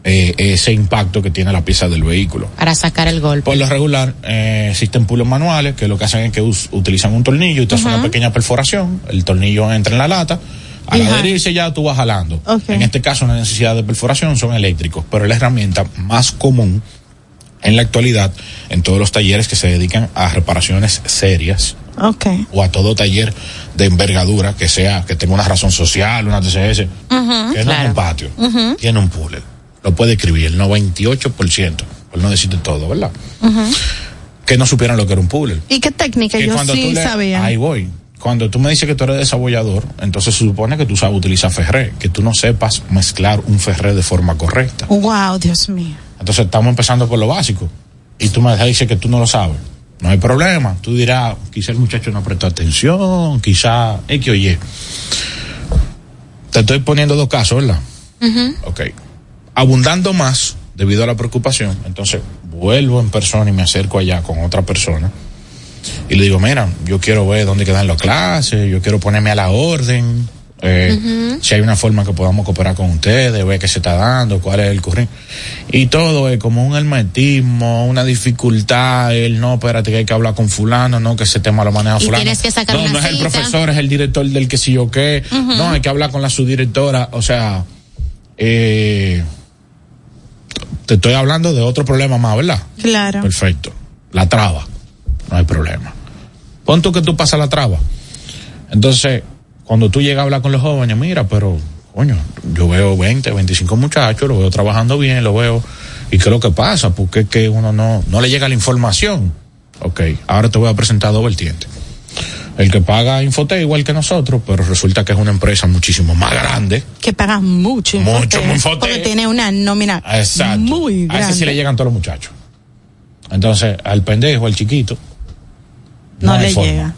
eh, ese impacto que tiene la pieza del vehículo. Para sacar el golpe. Por lo regular, eh, existen pulos manuales que lo que hacen es que us- utilizan un tornillo y te hace una pequeña perforación, el tornillo entra en la lata, al Ajá. adherirse ya tú vas jalando. En este caso, una necesidad de perforación son eléctricos, pero es la herramienta más común en la actualidad en todos los talleres que se dedican a reparaciones serias o a todo taller de envergadura que sea, que tenga una razón social, una TCS, que no es un patio, tiene un puller. Lo puede escribir el 98%, por no decirte todo, ¿verdad? Que no supieran lo que era un puller. ¿Y qué técnica? Que Yo sí le- sabía. Ahí voy. Cuando tú me dices que tú eres desabollador, entonces se supone que tú sabes utilizar ferré, que tú no sepas mezclar un ferré de forma correcta. Wow, Dios mío. Entonces estamos empezando por lo básico. Y tú me dices que tú no lo sabes. No hay problema. Tú dirás, quizá el muchacho no prestó atención, quizá X o Y. Te estoy poniendo dos casos, ¿verdad? Ok. Abundando más debido a la preocupación, entonces vuelvo en persona y me acerco allá con otra persona. Y le digo, mira, yo quiero ver dónde quedan las clases, yo quiero ponerme a la orden, eh, si hay una forma que podamos cooperar con ustedes, ver qué se está dando, cuál es el currículum. Y todo es como un hermetismo, una dificultad, el no, espérate que hay que hablar con fulano, no, que ese tema lo maneja Y fulano. tienes que sacar no, una no es el profesor, es el director del que sí o qué, no, hay que hablar con la subdirectora, o sea, eh, te estoy hablando de otro problema más, ¿verdad? Claro. Perfecto. La traba. No hay problema. Pon tú que tú pasas la traba. Entonces, cuando tú llegas a hablar con los jóvenes, mira, pero, coño, yo veo 20, 25 muchachos, lo veo trabajando bien, lo veo. ¿Y qué es lo que pasa? Porque es que uno no, no le llega la información. Ok, ahora te voy a presentar dos vertientes. El que paga Infotec igual que nosotros, pero resulta que es una empresa muchísimo más grande. Que pagas mucho. Mucho, Infotec. Porque tiene una nómina Exacto. muy A ese grande. sí le llegan todos los muchachos. Entonces, al pendejo, al chiquito, no le forma. llega.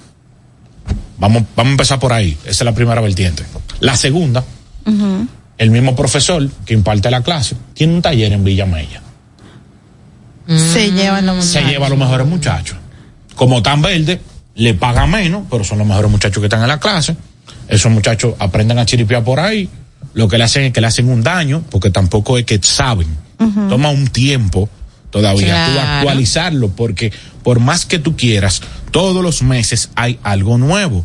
Vamos, vamos a empezar por ahí. Esa es la primera vertiente. La segunda, el mismo profesor que imparte la clase tiene un taller en Villa Mella. Se llevan los Se lleva a los mejores muchachos. Como tan verde, le paga menos, pero son los mejores muchachos que están en la clase. Esos muchachos aprenden a chiripear por ahí. Lo que le hacen es que le hacen un daño, porque tampoco es que saben. Toma un tiempo todavía tú Claro. actualizarlo, porque por más que tú quieras, todos los meses hay algo nuevo.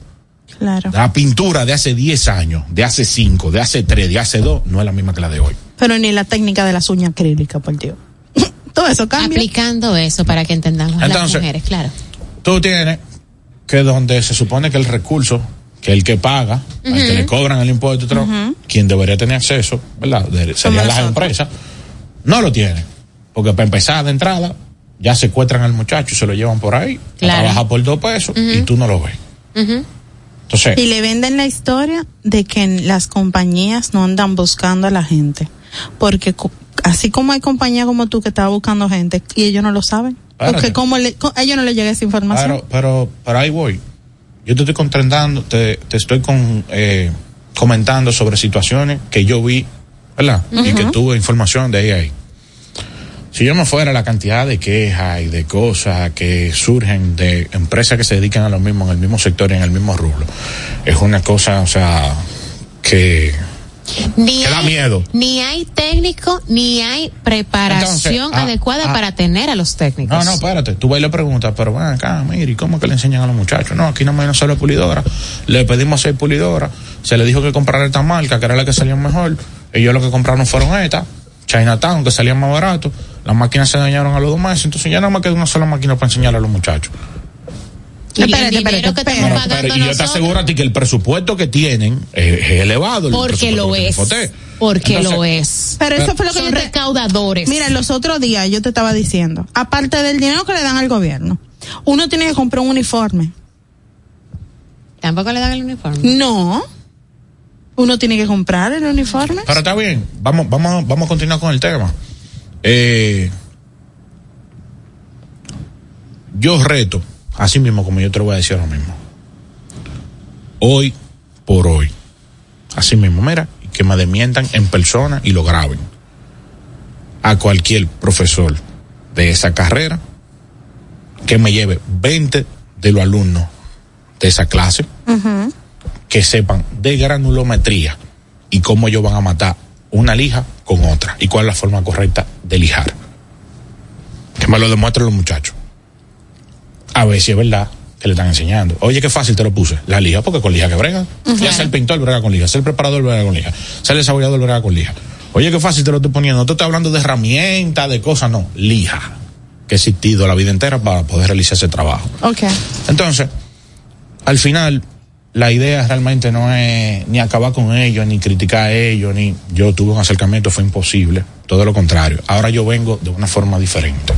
Claro. La pintura de hace 10 años, de hace 5, de hace 3, de hace 2, no es la misma que la de hoy. Pero ni la técnica de las uñas acrílicas, por Dios. Todo eso cambia. Aplicando eso para que entendamos las mujeres, claro. Tú tienes que donde se supone que el recurso, que el que paga, al que le cobran el impuesto, y todo, quien debería tener acceso, ¿verdad? De- serían las empresas, no lo tiene. Porque para empezar de entrada, ya secuestran al muchacho y se lo llevan por ahí, Claro. trabaja por dos pesos y tú no lo ves. Entonces, Y le venden la historia de que las compañías no andan buscando a la gente. Porque co- así como hay compañías como tú que están buscando gente y ellos no lo saben. Espérate. Porque como le, co- a ellos no les llega esa información. pero, pero, pero ahí voy. Yo te estoy contentando, te, te estoy con, eh, comentando sobre situaciones que yo vi, ¿verdad? Y que tuve información de ahí a ahí. Si yo me fuera la cantidad de quejas y de cosas que surgen de empresas que se dedican a lo mismo, en el mismo sector y en el mismo rubro, es una cosa, o sea, que Ni Que da miedo. Ni hay técnico, ni hay preparación Entonces, ah, adecuada ah. para tener a los técnicos. No, no, espérate. Tú vas y le preguntas, pero ven acá, mire, ¿y cómo que le enseñan a los muchachos? No, aquí no me solo pulidora. Le pedimos seis pulidoras. Se le dijo que comprara esta marca, que era la que salía mejor. Ellos lo que compraron fueron estas, Chinatown, que salían más barato. Las máquinas se dañaron a los dos meses. Entonces ya no me queda una sola máquina para enseñarle a los muchachos. Y Espérate, espérate, que espérate. Pero, y yo te aseguro a ti que el presupuesto que tienen es, es elevado. el porque lo es. Porque Entonces, lo es. Pero eso fue lo que Son yo te, recaudadores. Mira, los otros días yo te estaba diciendo, aparte del dinero que le dan al gobierno, uno tiene que comprar un uniforme. Tampoco le dan el uniforme. No. Uno tiene que comprar el uniforme. Pero está bien, vamos, vamos, vamos a continuar con el tema. Eh, yo reto, así mismo como yo te lo voy a decir ahora mismo. Hoy por hoy. Así mismo, mira, y que me demientan en persona y lo graben. A cualquier profesor de esa carrera que me lleve 20 de los alumnos de esa clase que sepan de granulometría y cómo ellos van a matar una lija con otra y cuál es la forma correcta de lijar. Que me lo demuestren los muchachos. A ver si es verdad que le están enseñando. Oye, qué fácil te lo puse. La lija, porque con lija que bregan. Ya sea el pintor brega con lija, sea el preparador brega con lija, sea el saboreador brega con lija. Oye, qué fácil te lo estoy poniendo. No te estoy hablando de herramientas, de cosas, no. Lija. Que he existido la vida entera para poder realizar ese trabajo. Ok. Entonces, al final, la idea realmente no es ni acabar con ellos, ni criticar a ellos, ni yo tuve un acercamiento, fue imposible, todo lo contrario. Ahora yo vengo de una forma diferente.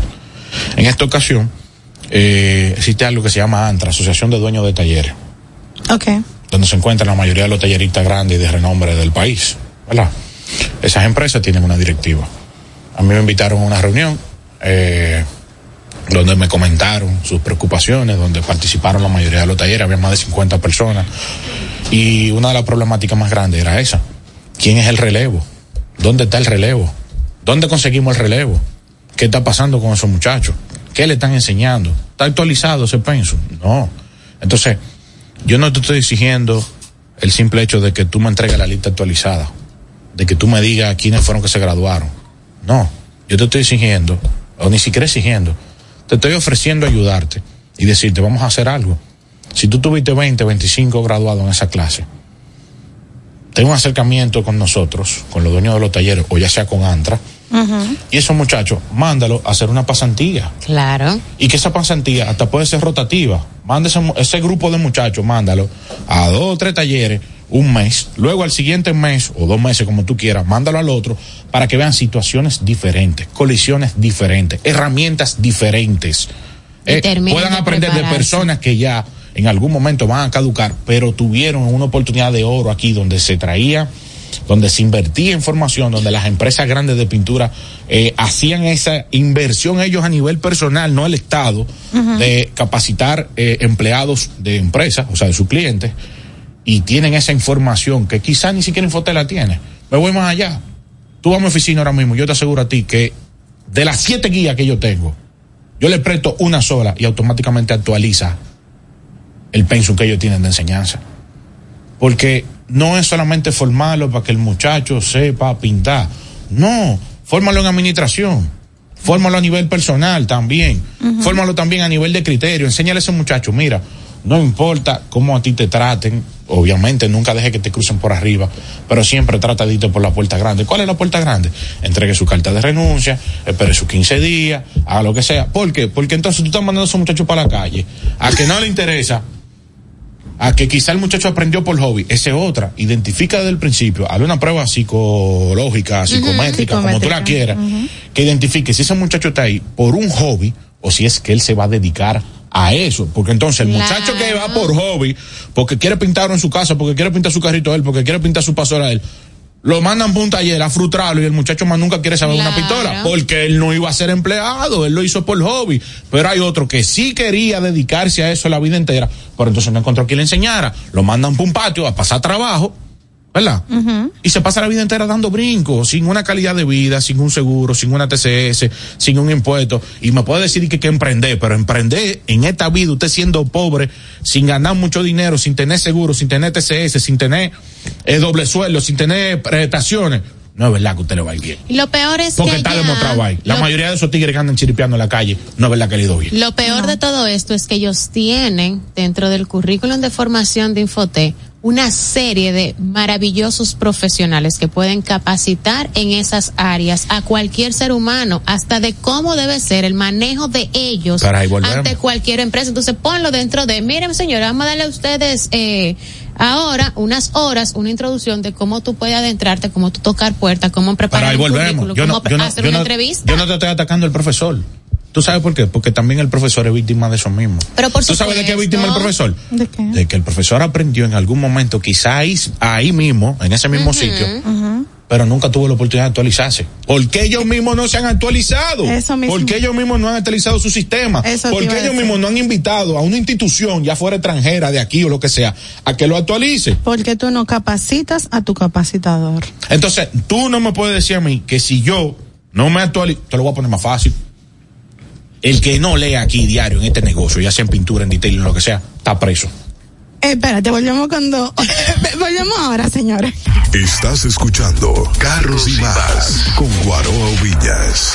En esta ocasión, eh, existe algo que se llama ANTRA, Asociación de Dueños de Talleres, Ok. donde se encuentran la mayoría de los talleristas grandes y de renombre del país, ¿verdad? Esas empresas tienen una directiva. A mí me invitaron a una reunión, eh, donde me comentaron sus preocupaciones, donde participaron la mayoría de los talleres, había más de 50 personas. Y una de las problemáticas más grandes era esa. ¿Quién es el relevo? ¿Dónde está el relevo? ¿Dónde conseguimos el relevo? ¿Qué está pasando con esos muchachos? ¿Qué le están enseñando? ¿Está actualizado ese pensum? No. Entonces, yo no te estoy exigiendo el simple hecho de que tú me entregues la lista actualizada, de que tú me digas quiénes fueron que se graduaron. No, yo te estoy exigiendo, o ni siquiera exigiendo, te estoy ofreciendo ayudarte y decirte, vamos a hacer algo. Si tú tuviste 20, 25 graduados en esa clase, ten un acercamiento con nosotros, con los dueños de los talleres, o ya sea con ANTRA, y esos muchachos, mándalo a hacer una pasantía. Claro. Y que esa pasantía hasta puede ser rotativa. Manda ese, ese grupo de muchachos, mándalo a dos o tres talleres, un mes, luego al siguiente mes o dos meses, como tú quieras, mándalo al otro, para que vean situaciones diferentes, colisiones diferentes, herramientas diferentes. Eh, puedan de aprender de personas que ya en algún momento van a caducar, pero tuvieron una oportunidad de oro aquí donde se traía donde se invertía en formación, donde las empresas grandes de pintura eh, hacían esa inversión ellos a nivel personal, no el Estado, de capacitar eh, empleados de empresas, o sea, de sus clientes, y tienen esa información que quizás ni siquiera Infotel la tiene. Me voy más allá. Tú vas a mi oficina ahora mismo, yo te aseguro a ti que de las siete guías que yo tengo, yo le presto una sola y automáticamente actualiza el pensum que ellos tienen de enseñanza. Porque no es solamente formarlo para que el muchacho sepa pintar. No, fórmalo en administración. Fórmalo a nivel personal también. Fórmalo también a nivel de criterio. Enséñale a ese muchacho, mira, no importa cómo a ti te traten, obviamente nunca deje que te crucen por arriba, pero siempre trata de irte por la puerta grande. ¿Cuál es la puerta grande? Entregue su carta de renuncia, espere sus 15 días, haga lo que sea. ¿Por qué? Porque entonces tú estás mandando a esos muchachos para la calle, a que no le interesa, a que quizá el muchacho aprendió por hobby, esa es otra. Identifica desde el principio, hazle una prueba psicológica, psicométrica, como tú la quieras, que identifique si ese muchacho está ahí por un hobby o si es que él se va a dedicar a eso. Porque entonces el muchacho que va por hobby, porque quiere pintarlo en su casa, porque quiere pintar su carrito a él, porque quiere pintar su pasora a él, lo mandan por un taller a frustrarlo y el muchacho más nunca quiere saber una pintora porque él no iba a ser empleado, él lo hizo por hobby. Pero hay otro que sí quería dedicarse a eso la vida entera, pero entonces no encontró quien le enseñara. Lo mandan por un patio a pasar trabajo ¿verdad? Y se pasa la vida entera dando brincos, sin una calidad de vida, sin un seguro, sin una TCS, sin un impuesto. Y me puede decir que que emprender, pero emprender en esta vida, usted siendo pobre, sin ganar mucho dinero, sin tener seguro, sin tener TCS, sin tener eh, doble sueldo, sin tener prestaciones. No es verdad que usted le va a ir bien. Y lo peor es Porque que. está ya- demostrado ahí. La lo- mayoría de esos tigres que andan chiripeando en la calle, no es verdad que le ido bien. Lo peor de todo esto es que ellos tienen dentro del currículum de formación de Infoté una serie de maravillosos profesionales que pueden capacitar en esas áreas a cualquier ser humano, hasta de cómo debe ser el manejo de ellos ahí ante cualquier empresa. Entonces ponlo dentro de, miren señora, vamos a darle a ustedes eh, ahora unas horas, una introducción de cómo tú puedes adentrarte, cómo tú tocar puertas, cómo preparar ahí un volvemos. currículum, Yo no, cómo yo no, hacer yo una no- entrevista. yo no te estoy atacando al profesor. ¿Tú sabes por qué? Porque también el profesor es víctima de eso mismo. Pero por ¿Tú sabes de qué es víctima el profesor? ¿De qué? De que el profesor aprendió en algún momento, quizá ahí, mismo, en ese mismo sitio, pero nunca tuvo la oportunidad de actualizarse. ¿Por qué ellos mismos no se han actualizado? Eso mismo. ¿Por qué ellos mismos no han actualizado su sistema? Eso ¿Por qué a ellos mismos no han invitado a una institución, ya fuera extranjera, de aquí o lo que sea, a que lo actualice? Porque tú no capacitas a tu capacitador. Entonces, tú no me puedes decir a mí que si yo no me actualizo, te lo voy a poner más fácil. El que no lee aquí diario en este negocio, ya sea en pintura, en detailing, lo que sea, está preso. Eh, espérate, volvemos cuando. volvemos ahora, señores. Estás escuchando Carros y Más con Guaroa Villas.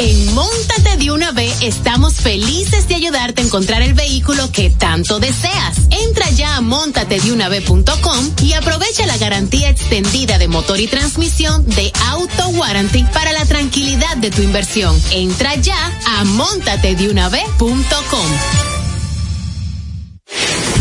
En Móntate de una vez estamos felices de ayudarte a encontrar el vehículo que tanto deseas. Entra ya a montatedeunave.com y aprovecha la garantía extendida de motor y transmisión de Auto Warranty para la tranquilidad de tu inversión. Entra ya a montatedeunave.com.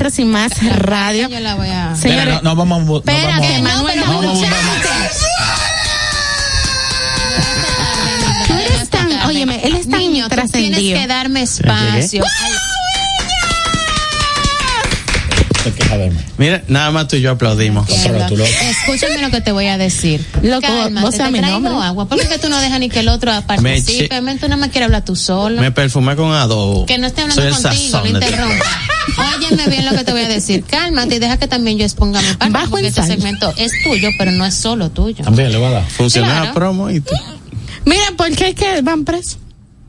Carros y Más Radio. Yo la voy a. Señores, Mira, no, no vamos, no espérate, vamos- Manuel, no, no, pero muchacho. Tú eres tan, óyeme, él es tan Niño, tú tienes trascendido. que darme espacio. te. Mira, nada más tú y yo aplaudimos. Escúchame lo que te voy a decir. Loco, Cálmate, vos te mi traigo nombre. agua. ¿Por qué tú no dejas ni que el otro participe? che- Men, Tú nada más quieres hablar tú solo. Me perfumé con adobo. Que no esté hablando el contigo, no interrumpa. Óyeme bien lo que te voy a decir. Cálmate y deja que también yo exponga mi parte. Bajo porque este segmento es tuyo, pero no es solo tuyo. También le va a dar. Funcionó Claro. la promo y tú. Mira, ¿por qué es que van presos?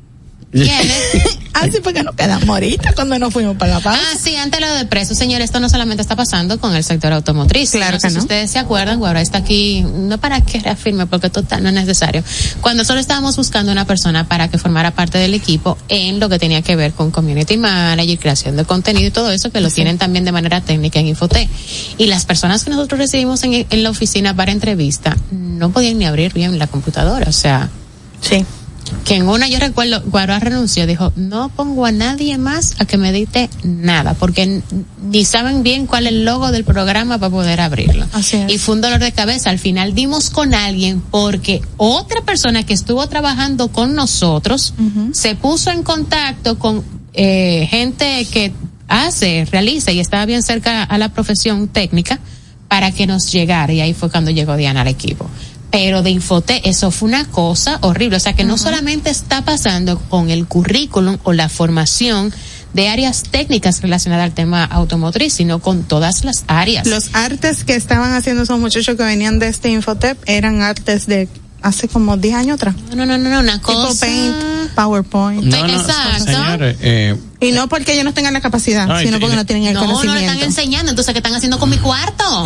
¿Quiénes? Así fue que nos quedamos ahorita cuando nos fuimos para la pausa. Ah, sí, antes lo de preso, señor, esto no solamente está pasando con el sector automotriz. Claro no sé que si no. ustedes se acuerdan, ahora está aquí, no para que reafirme, porque total no es necesario. Cuando solo estábamos buscando una persona para que formara parte del equipo en lo que tenía que ver con community manager, creación de contenido y todo eso, que lo tienen también de manera técnica en Infotec. Y las personas que nosotros recibimos en, en la oficina para entrevista no podían ni abrir bien la computadora, o sea. Sí. Que en una yo recuerdo, Guará renunció, dijo, no pongo a nadie más a que me edite nada, porque ni saben bien cuál es el logo del programa para poder abrirlo. Así es. Y fue un dolor de cabeza. Al final dimos con alguien porque otra persona que estuvo trabajando con nosotros se puso en contacto con eh, gente que hace, realiza y estaba bien cerca a la profesión técnica para que nos llegara. Y ahí fue cuando llegó Diana al equipo. Pero de Infote, eso fue una cosa horrible. O sea que no solamente está pasando con el currículum o la formación de áreas técnicas relacionadas al tema automotriz, sino con todas las áreas. Los artes que estaban haciendo esos muchachos que venían de este Infotep eran artes de hace como 10 años atrás. No, no, no, no, una Tipo cosa. Paint, PowerPoint. No, no, Exacto. señores, eh, Y no porque ellos no tengan la capacidad, sino porque no tienen el No, no le conocimiento. están enseñando, entonces, ¿qué están haciendo con mi cuarto?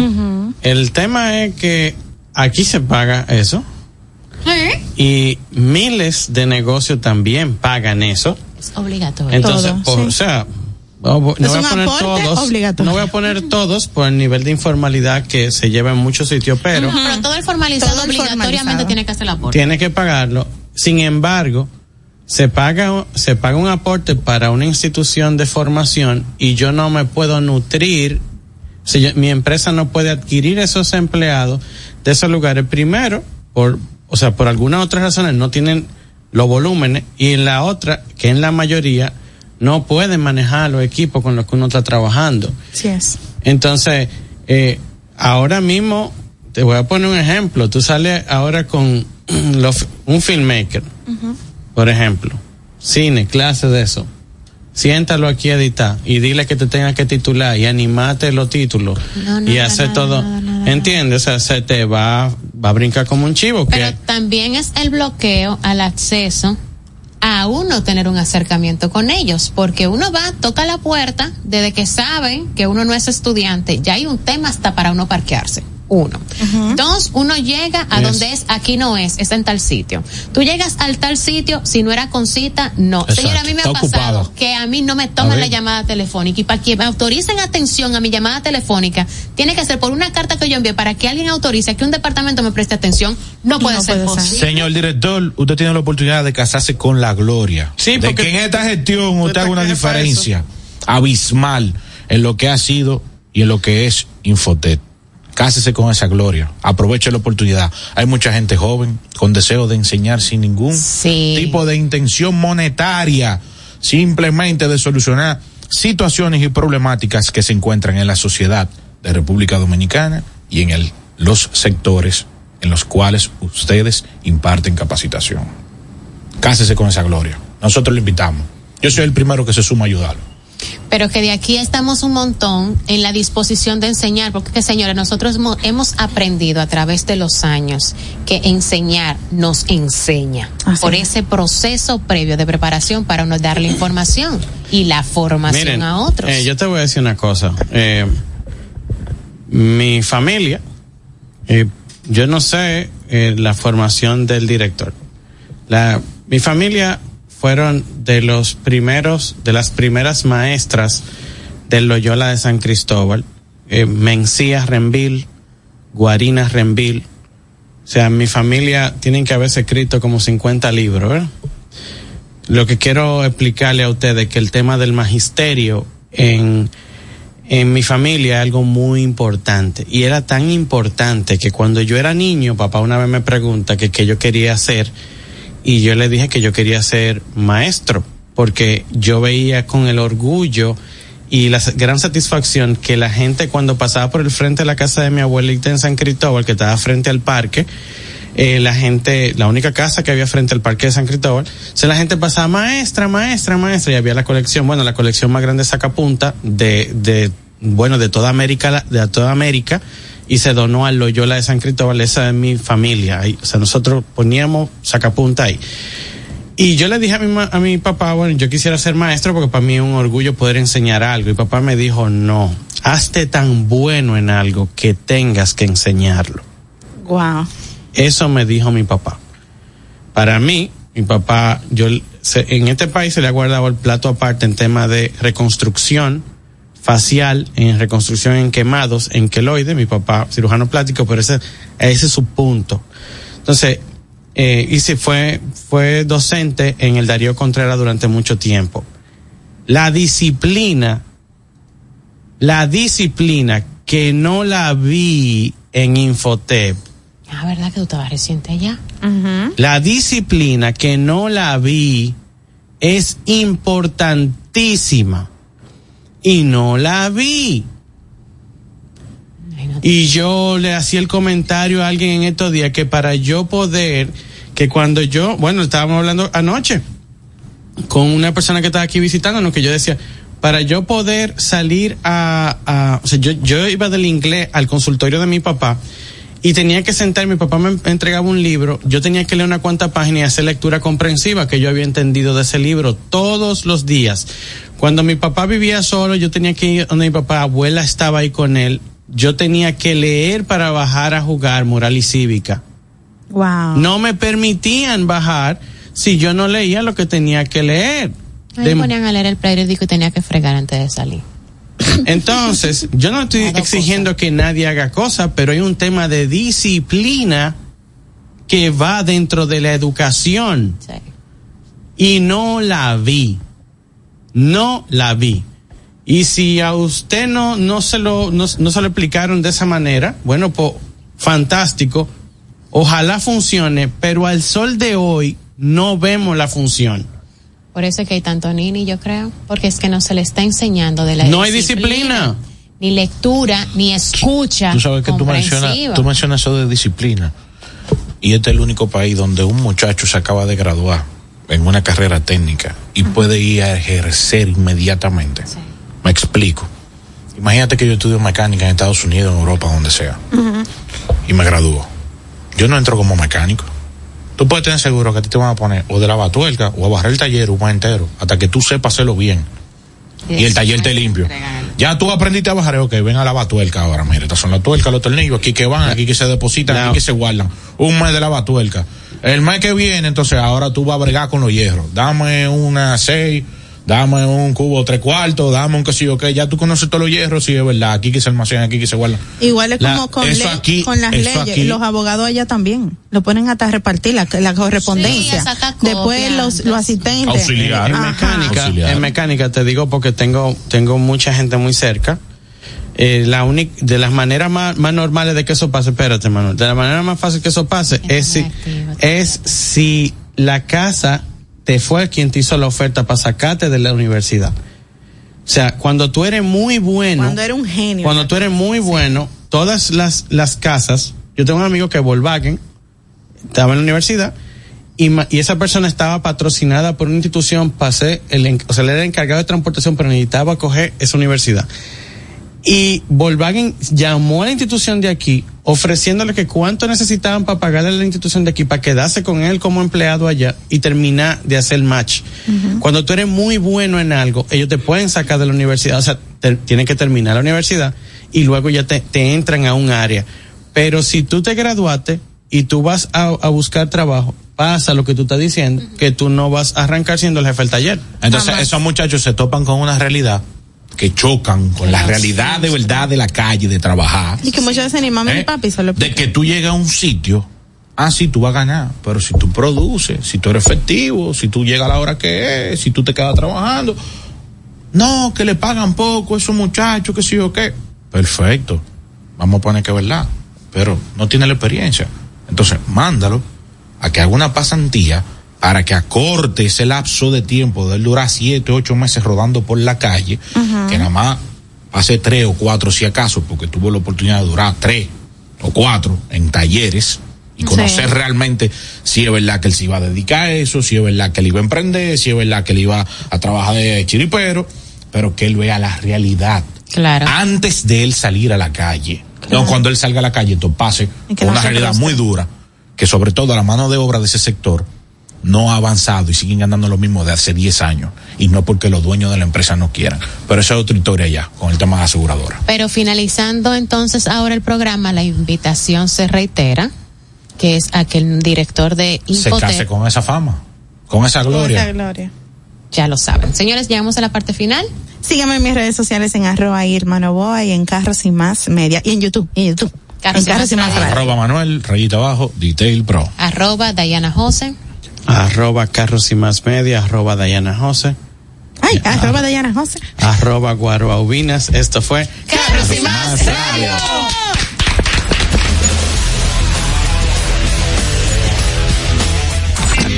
el tema es que aquí se paga eso ¿Eh? y miles de negocios también pagan eso. Es obligatorio. Entonces, Todo, por- sí. o sea, no, voy a poner todos, no voy a poner todos por el nivel de informalidad que se lleva en muchos sitios, pero Ujú, Pero todo el formalizado Todo el obligatoriamente formalizado. tiene que hacer el aporte. tiene que pagarlo. Sin embargo, se paga se paga un aporte para una institución de formación y yo no me puedo nutrir, yo- mi empresa no puede adquirir esos empleados de esos lugares primero por o sea, por algunas otras razones no tienen los volúmenes y en la otra, que en la mayoría no pueden manejar los equipos con los que uno está trabajando. Sí es. Entonces, eh, ahora mismo, te voy a poner un ejemplo. Tú sales ahora con los- un filmmaker, por ejemplo, cine, clase de eso. Siéntalo aquí a editar y dile que te tenga que titular y animate los títulos No, y nada, hacer todo. ¿Entiendes? O sea, se te va, va a brincar como un chivo. Pero que también es el bloqueo al acceso a uno tener un acercamiento con ellos, porque uno va, toca la puerta, desde que saben que uno no es estudiante, ya hay un tema hasta para uno parquearse. Uno. Dos, uno llega a Yes. donde es, aquí no es, es en tal sitio. Tú llegas al tal sitio, si no era con cita, no. Exacto. Señora, a mí me Está ha pasado ocupado. que a mí no me toman la llamada telefónica y para que me autoricen atención a mi llamada telefónica, tiene que ser por una carta que yo envié para que alguien autorice que un departamento me preste atención, no puede No ser puede ser. posible. Señor director, usted tiene la oportunidad de casarse con la gloria. Sí, de porque- que en esta gestión usted ¿Usted haga una diferencia abismal en lo que ha sido y en lo que es Infotet. Cásese con esa gloria. Aproveche la oportunidad. Hay mucha gente joven con deseo de enseñar sin ningún Sí. tipo de intención monetaria, simplemente de solucionar situaciones y problemáticas que se encuentran en la sociedad de República Dominicana y en el, los sectores en los cuales ustedes imparten capacitación. Cásese con esa gloria. Nosotros lo invitamos. Yo soy el primero que se suma a ayudarlo. Pero que de aquí estamos un montón en la disposición de enseñar, porque que señores, nosotros hemos, hemos aprendido a través de los años que enseñar nos enseña Así por es. ese proceso previo de preparación para uno darle información y la formación Miren, a otros. eh, yo te voy a decir una cosa. Eh, mi familia, eh, yo no sé eh, la formación del director. La, mi familia fueron de los primeros, de las primeras maestras del Loyola de San Cristóbal, eh, Mencía Renvil, Guarina Renvil. O sea, mi familia tienen que haberse escrito como 50 libros, ¿verdad? Lo que quiero explicarle a ustedes es que el tema del magisterio en, en mi familia es algo muy importante. Y era tan importante que cuando yo era niño, papá una vez me pregunta que qué yo quería hacer y yo le dije que yo quería ser maestro porque yo veía con el orgullo y la gran satisfacción que la gente cuando pasaba por el frente de la casa de mi abuelita en San Cristóbal, que estaba frente al parque, eh, la gente, la única casa que había frente al parque de San Cristóbal, se la gente pasaba maestra, maestra, maestra, y había la colección, bueno, la colección más grande de sacapunta de, de, bueno, de toda América, de toda América, y se donó al Loyola de San Cristóbal, esa es mi familia, ahí, o sea, nosotros poníamos sacapunta ahí. Y yo le dije a mi, a mi papá, bueno, yo quisiera ser maestro porque para mí es un orgullo poder enseñar algo. Y papá me dijo, no, hazte tan bueno en algo que tengas que enseñarlo. Wow. Eso me dijo mi papá. Para mí, mi papá, yo en este país se le ha guardado el plato aparte en tema de reconstrucción facial, en reconstrucción en quemados, en queloide, mi papá cirujano plástico, pero ese, ese es su punto. Entonces, eh, y se fue, fue docente en el Darío Contreras durante mucho tiempo. La disciplina, la disciplina que no la vi en Infotep. Ah, ¿verdad que tú estabas reciente allá? La disciplina que no la vi es importantísima. Y no la vi. Y yo le hacía el comentario a alguien en estos días que para yo poder, que cuando yo, bueno, estábamos hablando anoche con una persona que estaba aquí visitándonos, que yo decía, para yo poder salir a, a o sea, yo, yo iba del inglés al consultorio de mi papá y tenía que sentar, mi papá me entregaba un libro, yo tenía que leer una cuanta página y hacer lectura comprensiva que yo había entendido de ese libro todos los días. Cuando mi papá vivía solo, yo tenía que ir donde mi papá, abuela estaba ahí con él, yo tenía que leer para bajar a jugar moral y cívica. Wow. No me permitían bajar si yo no leía lo que tenía que leer. Me ponían a leer el periódico y tenía que fregar antes de salir. Entonces, yo no estoy exigiendo que nadie haga cosas, pero hay un tema de disciplina que va dentro de la educación. Sí. Y no la vi. No la vi. Y si a usted no, no se lo, no, no se lo explicaron de esa manera, bueno, pues fantástico. Ojalá funcione, pero al sol de hoy no vemos la función. Por eso es que hay tanto nini, yo creo, porque es que no se le está enseñando de la No hay disciplina. Ni lectura, ni escucha. Tú sabes que tú mencionas, tú mencionas eso de disciplina. Y este es el único país donde un muchacho se acaba de graduar en una carrera técnica y puede ir a ejercer inmediatamente. Me explico. Imagínate que yo estudio mecánica en Estados Unidos, en Europa, donde sea, y me gradúo. Yo no entro como mecánico. Tú puedes tener seguro que a ti te van a poner o de la batuerca o a barrer el taller un mes entero hasta que tú sepas hacerlo bien. Y el taller te limpio. Ya tú aprendiste a bajar, ok, ven a la batuerca ahora, mire, estas son las tuercas, los tornillos, aquí que van, aquí que se depositan, aquí que se guardan. Un mes de la batuerca. El mes que viene, entonces ahora tú vas a bregar con los hierros. Dame una seis, dame un cubo tres cuartos, dame un que sí, ok, ya tú conoces todos los hierros, sí, es verdad, aquí que se almacenan, aquí que se guardan. Igual es La- como con, eso ley- aquí- con las eso leyes. aquí- Los abogados allá también. Lo ponen hasta a repartir la, la correspondencia. Sí, Después copia los, los asistentes. Auxiliar. En mecánica, Auxiliar. en mecánica te digo porque tengo, tengo mucha gente muy cerca. Eh, la única, de las maneras más, más normales de que eso pase, espérate, Manuel, de la manera más fácil que eso pase es si, es si la casa te fue quien te hizo la oferta para sacarte de la universidad. O sea, cuando tú eres muy bueno, Cuando era un genio. cuando tú eres muy bueno, todas las, las casas, yo tengo un amigo que Volkswagen estaba en la universidad y, y esa persona estaba patrocinada por una institución, pasé, el, o sea, él era encargado de transportación, pero necesitaba coger esa universidad. Y Volkswagen llamó a la institución de aquí ofreciéndole que cuánto necesitaban para pagarle a la institución de aquí para quedarse con él como empleado allá y terminar de hacer el match. Cuando tú eres muy bueno en algo, ellos te pueden sacar de la universidad, o sea, te- tienen que terminar la universidad y luego ya te, te entran a un área. Pero si tú te graduaste y tú vas a, a buscar trabajo, pasa lo que tú estás diciendo, que tú no vas a arrancar siendo el jefe del taller. Entonces esos muchachos se topan con una realidad que chocan con la realidad de verdad de la calle, de trabajar. Y que muchas veces ni mami ni ¿Eh? papi se lo De que tú llegas a un sitio, ah, sí, tú vas a ganar, pero si tú produces, si tú eres efectivo, si tú llegas a la hora que es, si tú te quedas trabajando, no, que le pagan poco a esos muchachos, que sí o qué. Perfecto, vamos a poner que es verdad, pero no tiene la experiencia. Entonces, mándalo a que haga una pasantía para que acorte ese lapso de tiempo de él durar siete, ocho meses rodando por la calle, que nada más pase tres o cuatro si acaso, porque tuvo la oportunidad de durar tres o cuatro en talleres y conocer Sí. realmente si es verdad que él se iba a dedicar a eso, si es verdad que él iba a emprender, si es verdad que él iba a trabajar de chiripero, pero que él vea la realidad Claro. antes de él salir a la calle. No, cuando él salga a la calle, esto pase una realidad muy dura, que sobre todo la mano de obra de ese sector no ha avanzado y siguen ganando lo mismo de hace 10 años. Y no porque los dueños de la empresa no quieran. Pero esa es otra historia ya, con el tema de aseguradora. Pero finalizando entonces ahora el programa, la invitación se reitera, que es a que el director de Infotec... Se case con esa fama, con esa gloria. Con esa gloria. Ya lo saben. Señores, llegamos a la parte final. Síganme en mis redes sociales en arroba Irma Novoa y en Carros y Más Media. Y en YouTube, en YouTube. Carros, en Carros y Más, Arroba Manuel, rayita abajo, Detail Pro. Arroba Dayana Jose. Arroba Carros y Más Media, arroba Dayana Jose. Ay, arroba Dayana Jose. Arroba Guaruaubinas. Esto fue Carros y Más Radio.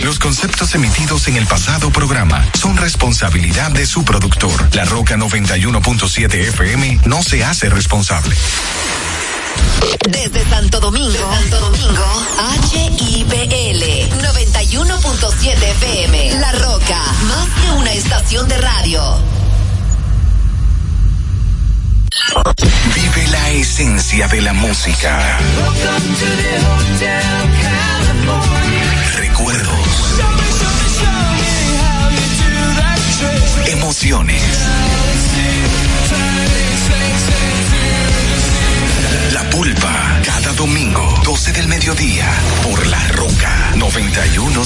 Los conceptos emitidos en el pasado programa son responsabilidad de su productor. La Roca 91.7 FM no se hace responsable. Desde Santo Domingo, Santo Domingo, HIPL 91.7 FM. La Roca, más que una estación de radio. Vive la esencia de la música. Recuerdos. Emociones.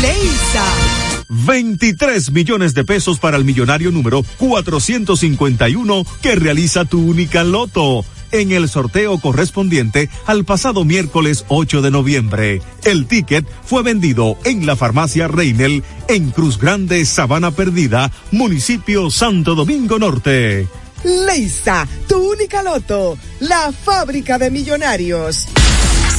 Leisa. 23 millones de pesos para el millonario número 451 que realiza tu única loto en el sorteo correspondiente al pasado miércoles 8 de noviembre. El ticket fue vendido en la farmacia Reinel en Cruz Grande, Sabana Perdida, municipio Santo Domingo Norte. Leisa, tu única loto, la fábrica de millonarios.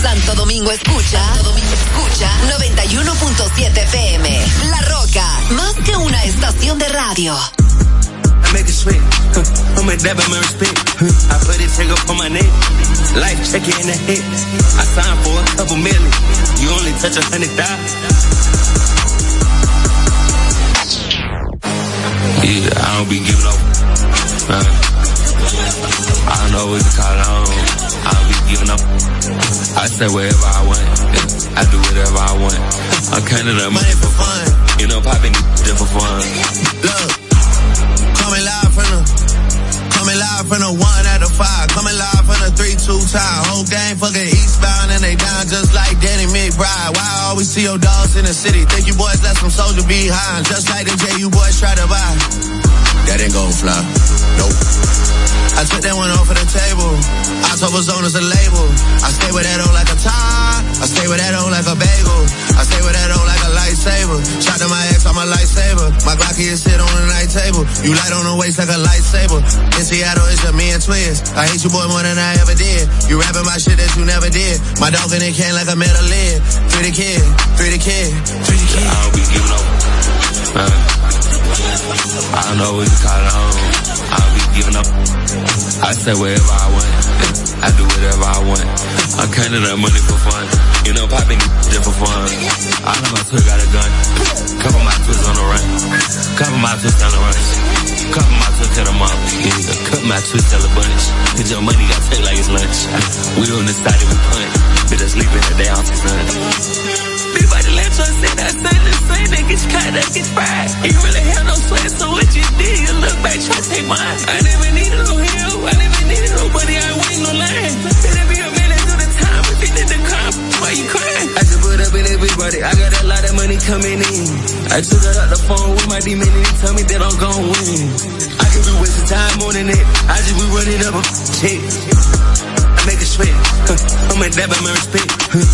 Santo Domingo escucha, Santo Domingo escucha 91.7 FM. La Roca, más que una estación de radio. I make it sweat. I'm a dab my respect. I put it take up on my neck. Life check in the head. I signed for a couple million. You only touch a hundred thousand. Yeah, I don't be giving up. Uh, I know what to call on. I don't be giving up. I say wherever I want. I do whatever I want. I'm counting up money for fun. You know, popping just for fun. Look, coming live from the, coming live from the one out of five. Coming live from the three, two time. Whole game fucking eastbound and they down just like Danny McBride. Why I always see your dogs in the city? Think you boys left some soldier behind. Just like the J you boys try to buy. That ain't gonna fly. Nope. I took that one off of the table. October zone is a label. I stay with that on like a tie. I stay with that on like a bagel. I stay with that on like a lightsaber. Shot to my ex, I'm a lightsaber. My Glocky is sit on the night table. You light on the waist like a lightsaber. In Seattle, it's just me and twins. I hate you boy more than I ever did. You rapping my shit that you never did. My dog in it can like a metal lid. Free the kid, free the kid, free the kid. I don't be giving up. Uh, I know what to call on. I don't be giving up. I say wherever I want. I do whatever I want. I'm I counted money for fun. You know, popping just for fun. I know my twin got a gun. Couple my twins on the run. Couple my twins on the rush. Couple my twins cut them off. Yeah, cut my twins tell a bunch. Cause your money got take like it's lunch. We on the side and we punt. Bitch, sleeping at their house, son. Big body left us in that sun, the same that gets cut up, gets fried. You really have no sweat, so what you did, you look back, try to take mine. I never needed no help, I never needed nobody, I wait no line. Better be a minute to the time, did the crime, why you crying? I just put up in everybody, I got a lot of money coming in. I took it out the phone with my demon and he told me that I'm gon' win. I could be wasting time on the net, I just be running up a check. I a sweat, I'm a dab my respect.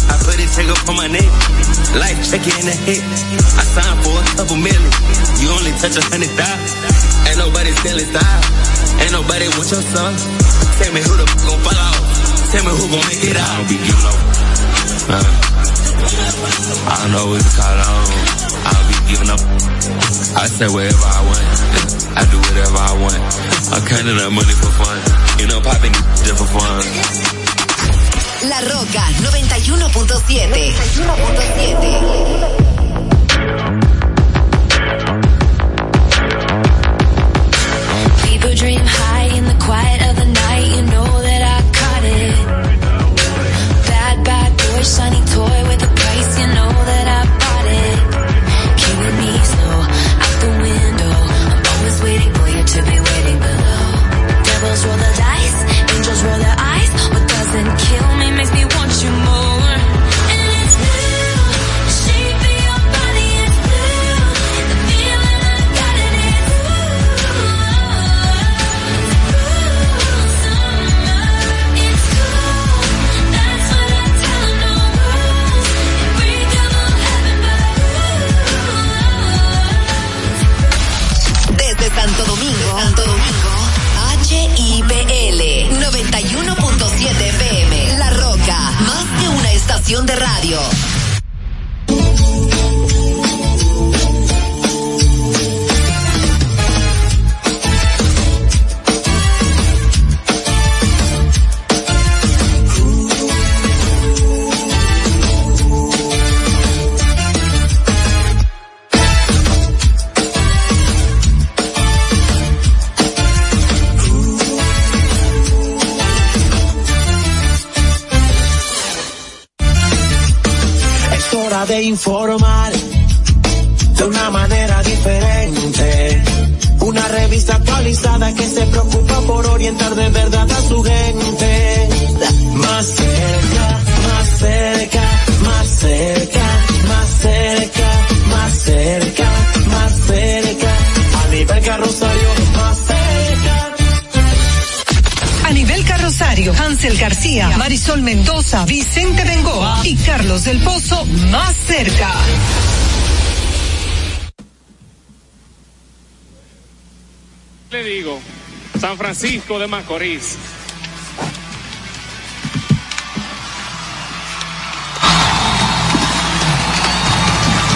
I put it take up on my neck, life check it in the head. I signed for a couple million, you only touch a hundred thousand. Ain't nobody stealing style, ain't nobody want your son. Tell me who the fuck gon' fall off, tell me who gon' make it out. I don't be giving up. Uh, I don't know what to call on. I'll be giving up. I say wherever I want. I do whatever I want. I counted up money for fun. You know, popping just for fun. La Roca 91.7. 91.7. People dream toy with de una manera diferente. Una revista actualizada que se preocupa por orientar de verdad a su gente. Más cerca, más cerca, Hansel García, Marisol Mendoza, Vicente Bengoa y Carlos del Pozo más cerca. Le digo, San Francisco de Macorís.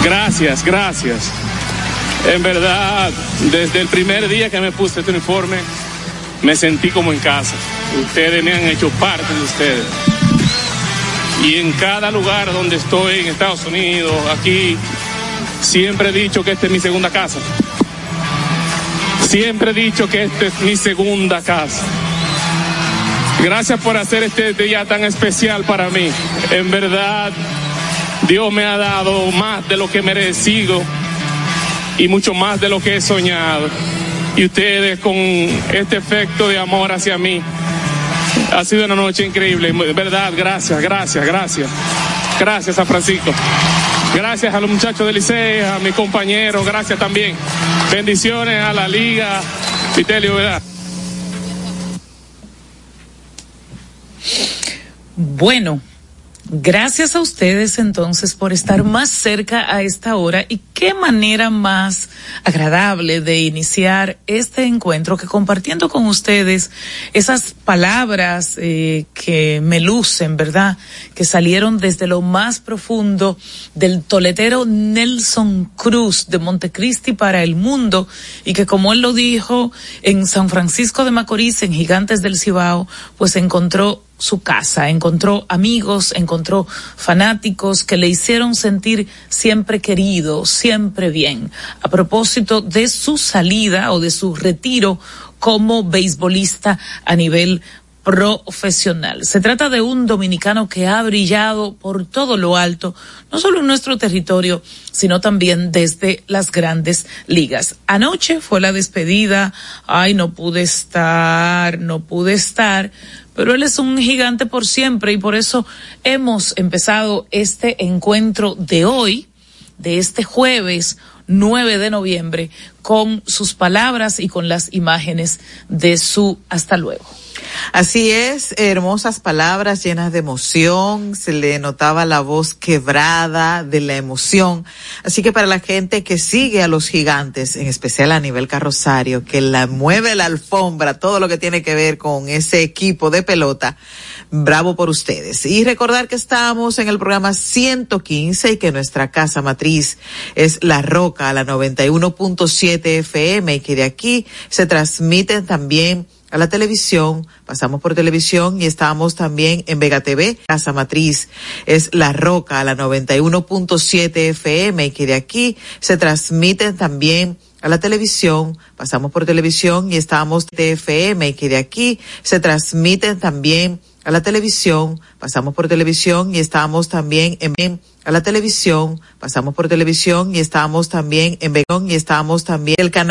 Gracias, gracias. En verdad, desde el primer día que me puse este uniforme, me sentí como en casa. Ustedes me han hecho parte de ustedes. Y en cada lugar donde estoy, en Estados Unidos, aquí, siempre he dicho que esta es mi segunda casa. Siempre he dicho que esta es mi segunda casa. Gracias por hacer este día tan especial para mí. En verdad, Dios me ha dado más de lo que merecido y mucho más de lo que he soñado. Y ustedes con este efecto de amor hacia mí, ha sido una noche increíble. Verdad, gracias, gracias, gracias. Gracias a Francisco. Gracias a los muchachos del Liceo, a mis compañeros, gracias también. Bendiciones a la liga. Vitelio, ¿verdad? Bueno, gracias a ustedes entonces por estar más cerca a esta hora y qué manera más agradable de iniciar este encuentro que compartiendo con ustedes esas palabras eh, que me lucen, ¿verdad? Que salieron desde lo más profundo del toletero Nelson Cruz de Montecristi para el mundo y que como él lo dijo en San Francisco de Macorís, en Gigantes del Cibao, pues encontró su casa, encontró amigos, encontró fanáticos que le hicieron sentir siempre querido, siempre bien. A propósito de su salida o de su retiro como beisbolista a nivel profesional. Se trata de un dominicano que ha brillado por todo lo alto, no solo en nuestro territorio, sino también desde las grandes ligas. Anoche fue la despedida, ay, no pude estar, no pude estar, pero él es un gigante por siempre y por eso hemos empezado este encuentro de hoy, de este jueves 9 de noviembre, con sus palabras y con las imágenes de su hasta luego. Así es, hermosas palabras llenas de emoción, se le notaba la voz quebrada de la emoción. Así que para la gente que sigue a los gigantes, en especial a nivel carrosario, que la mueve la alfombra, todo lo que tiene que ver con ese equipo de pelota, bravo por ustedes. Y recordar que estamos en el programa 115 y que nuestra casa matriz es La Roca, a la 91.7 FM y que de aquí se transmiten también a la televisión, pasamos por televisión y estamos también en Vega TV, Casa Matriz. Es La Roca a la 91.7 FM y que de aquí se transmiten también a la televisión, pasamos por televisión y estamos de FM y que de aquí se transmiten también a la televisión, pasamos por televisión y estamos también en a la televisión, pasamos por televisión y estamos también en Vegón y estamos también el canal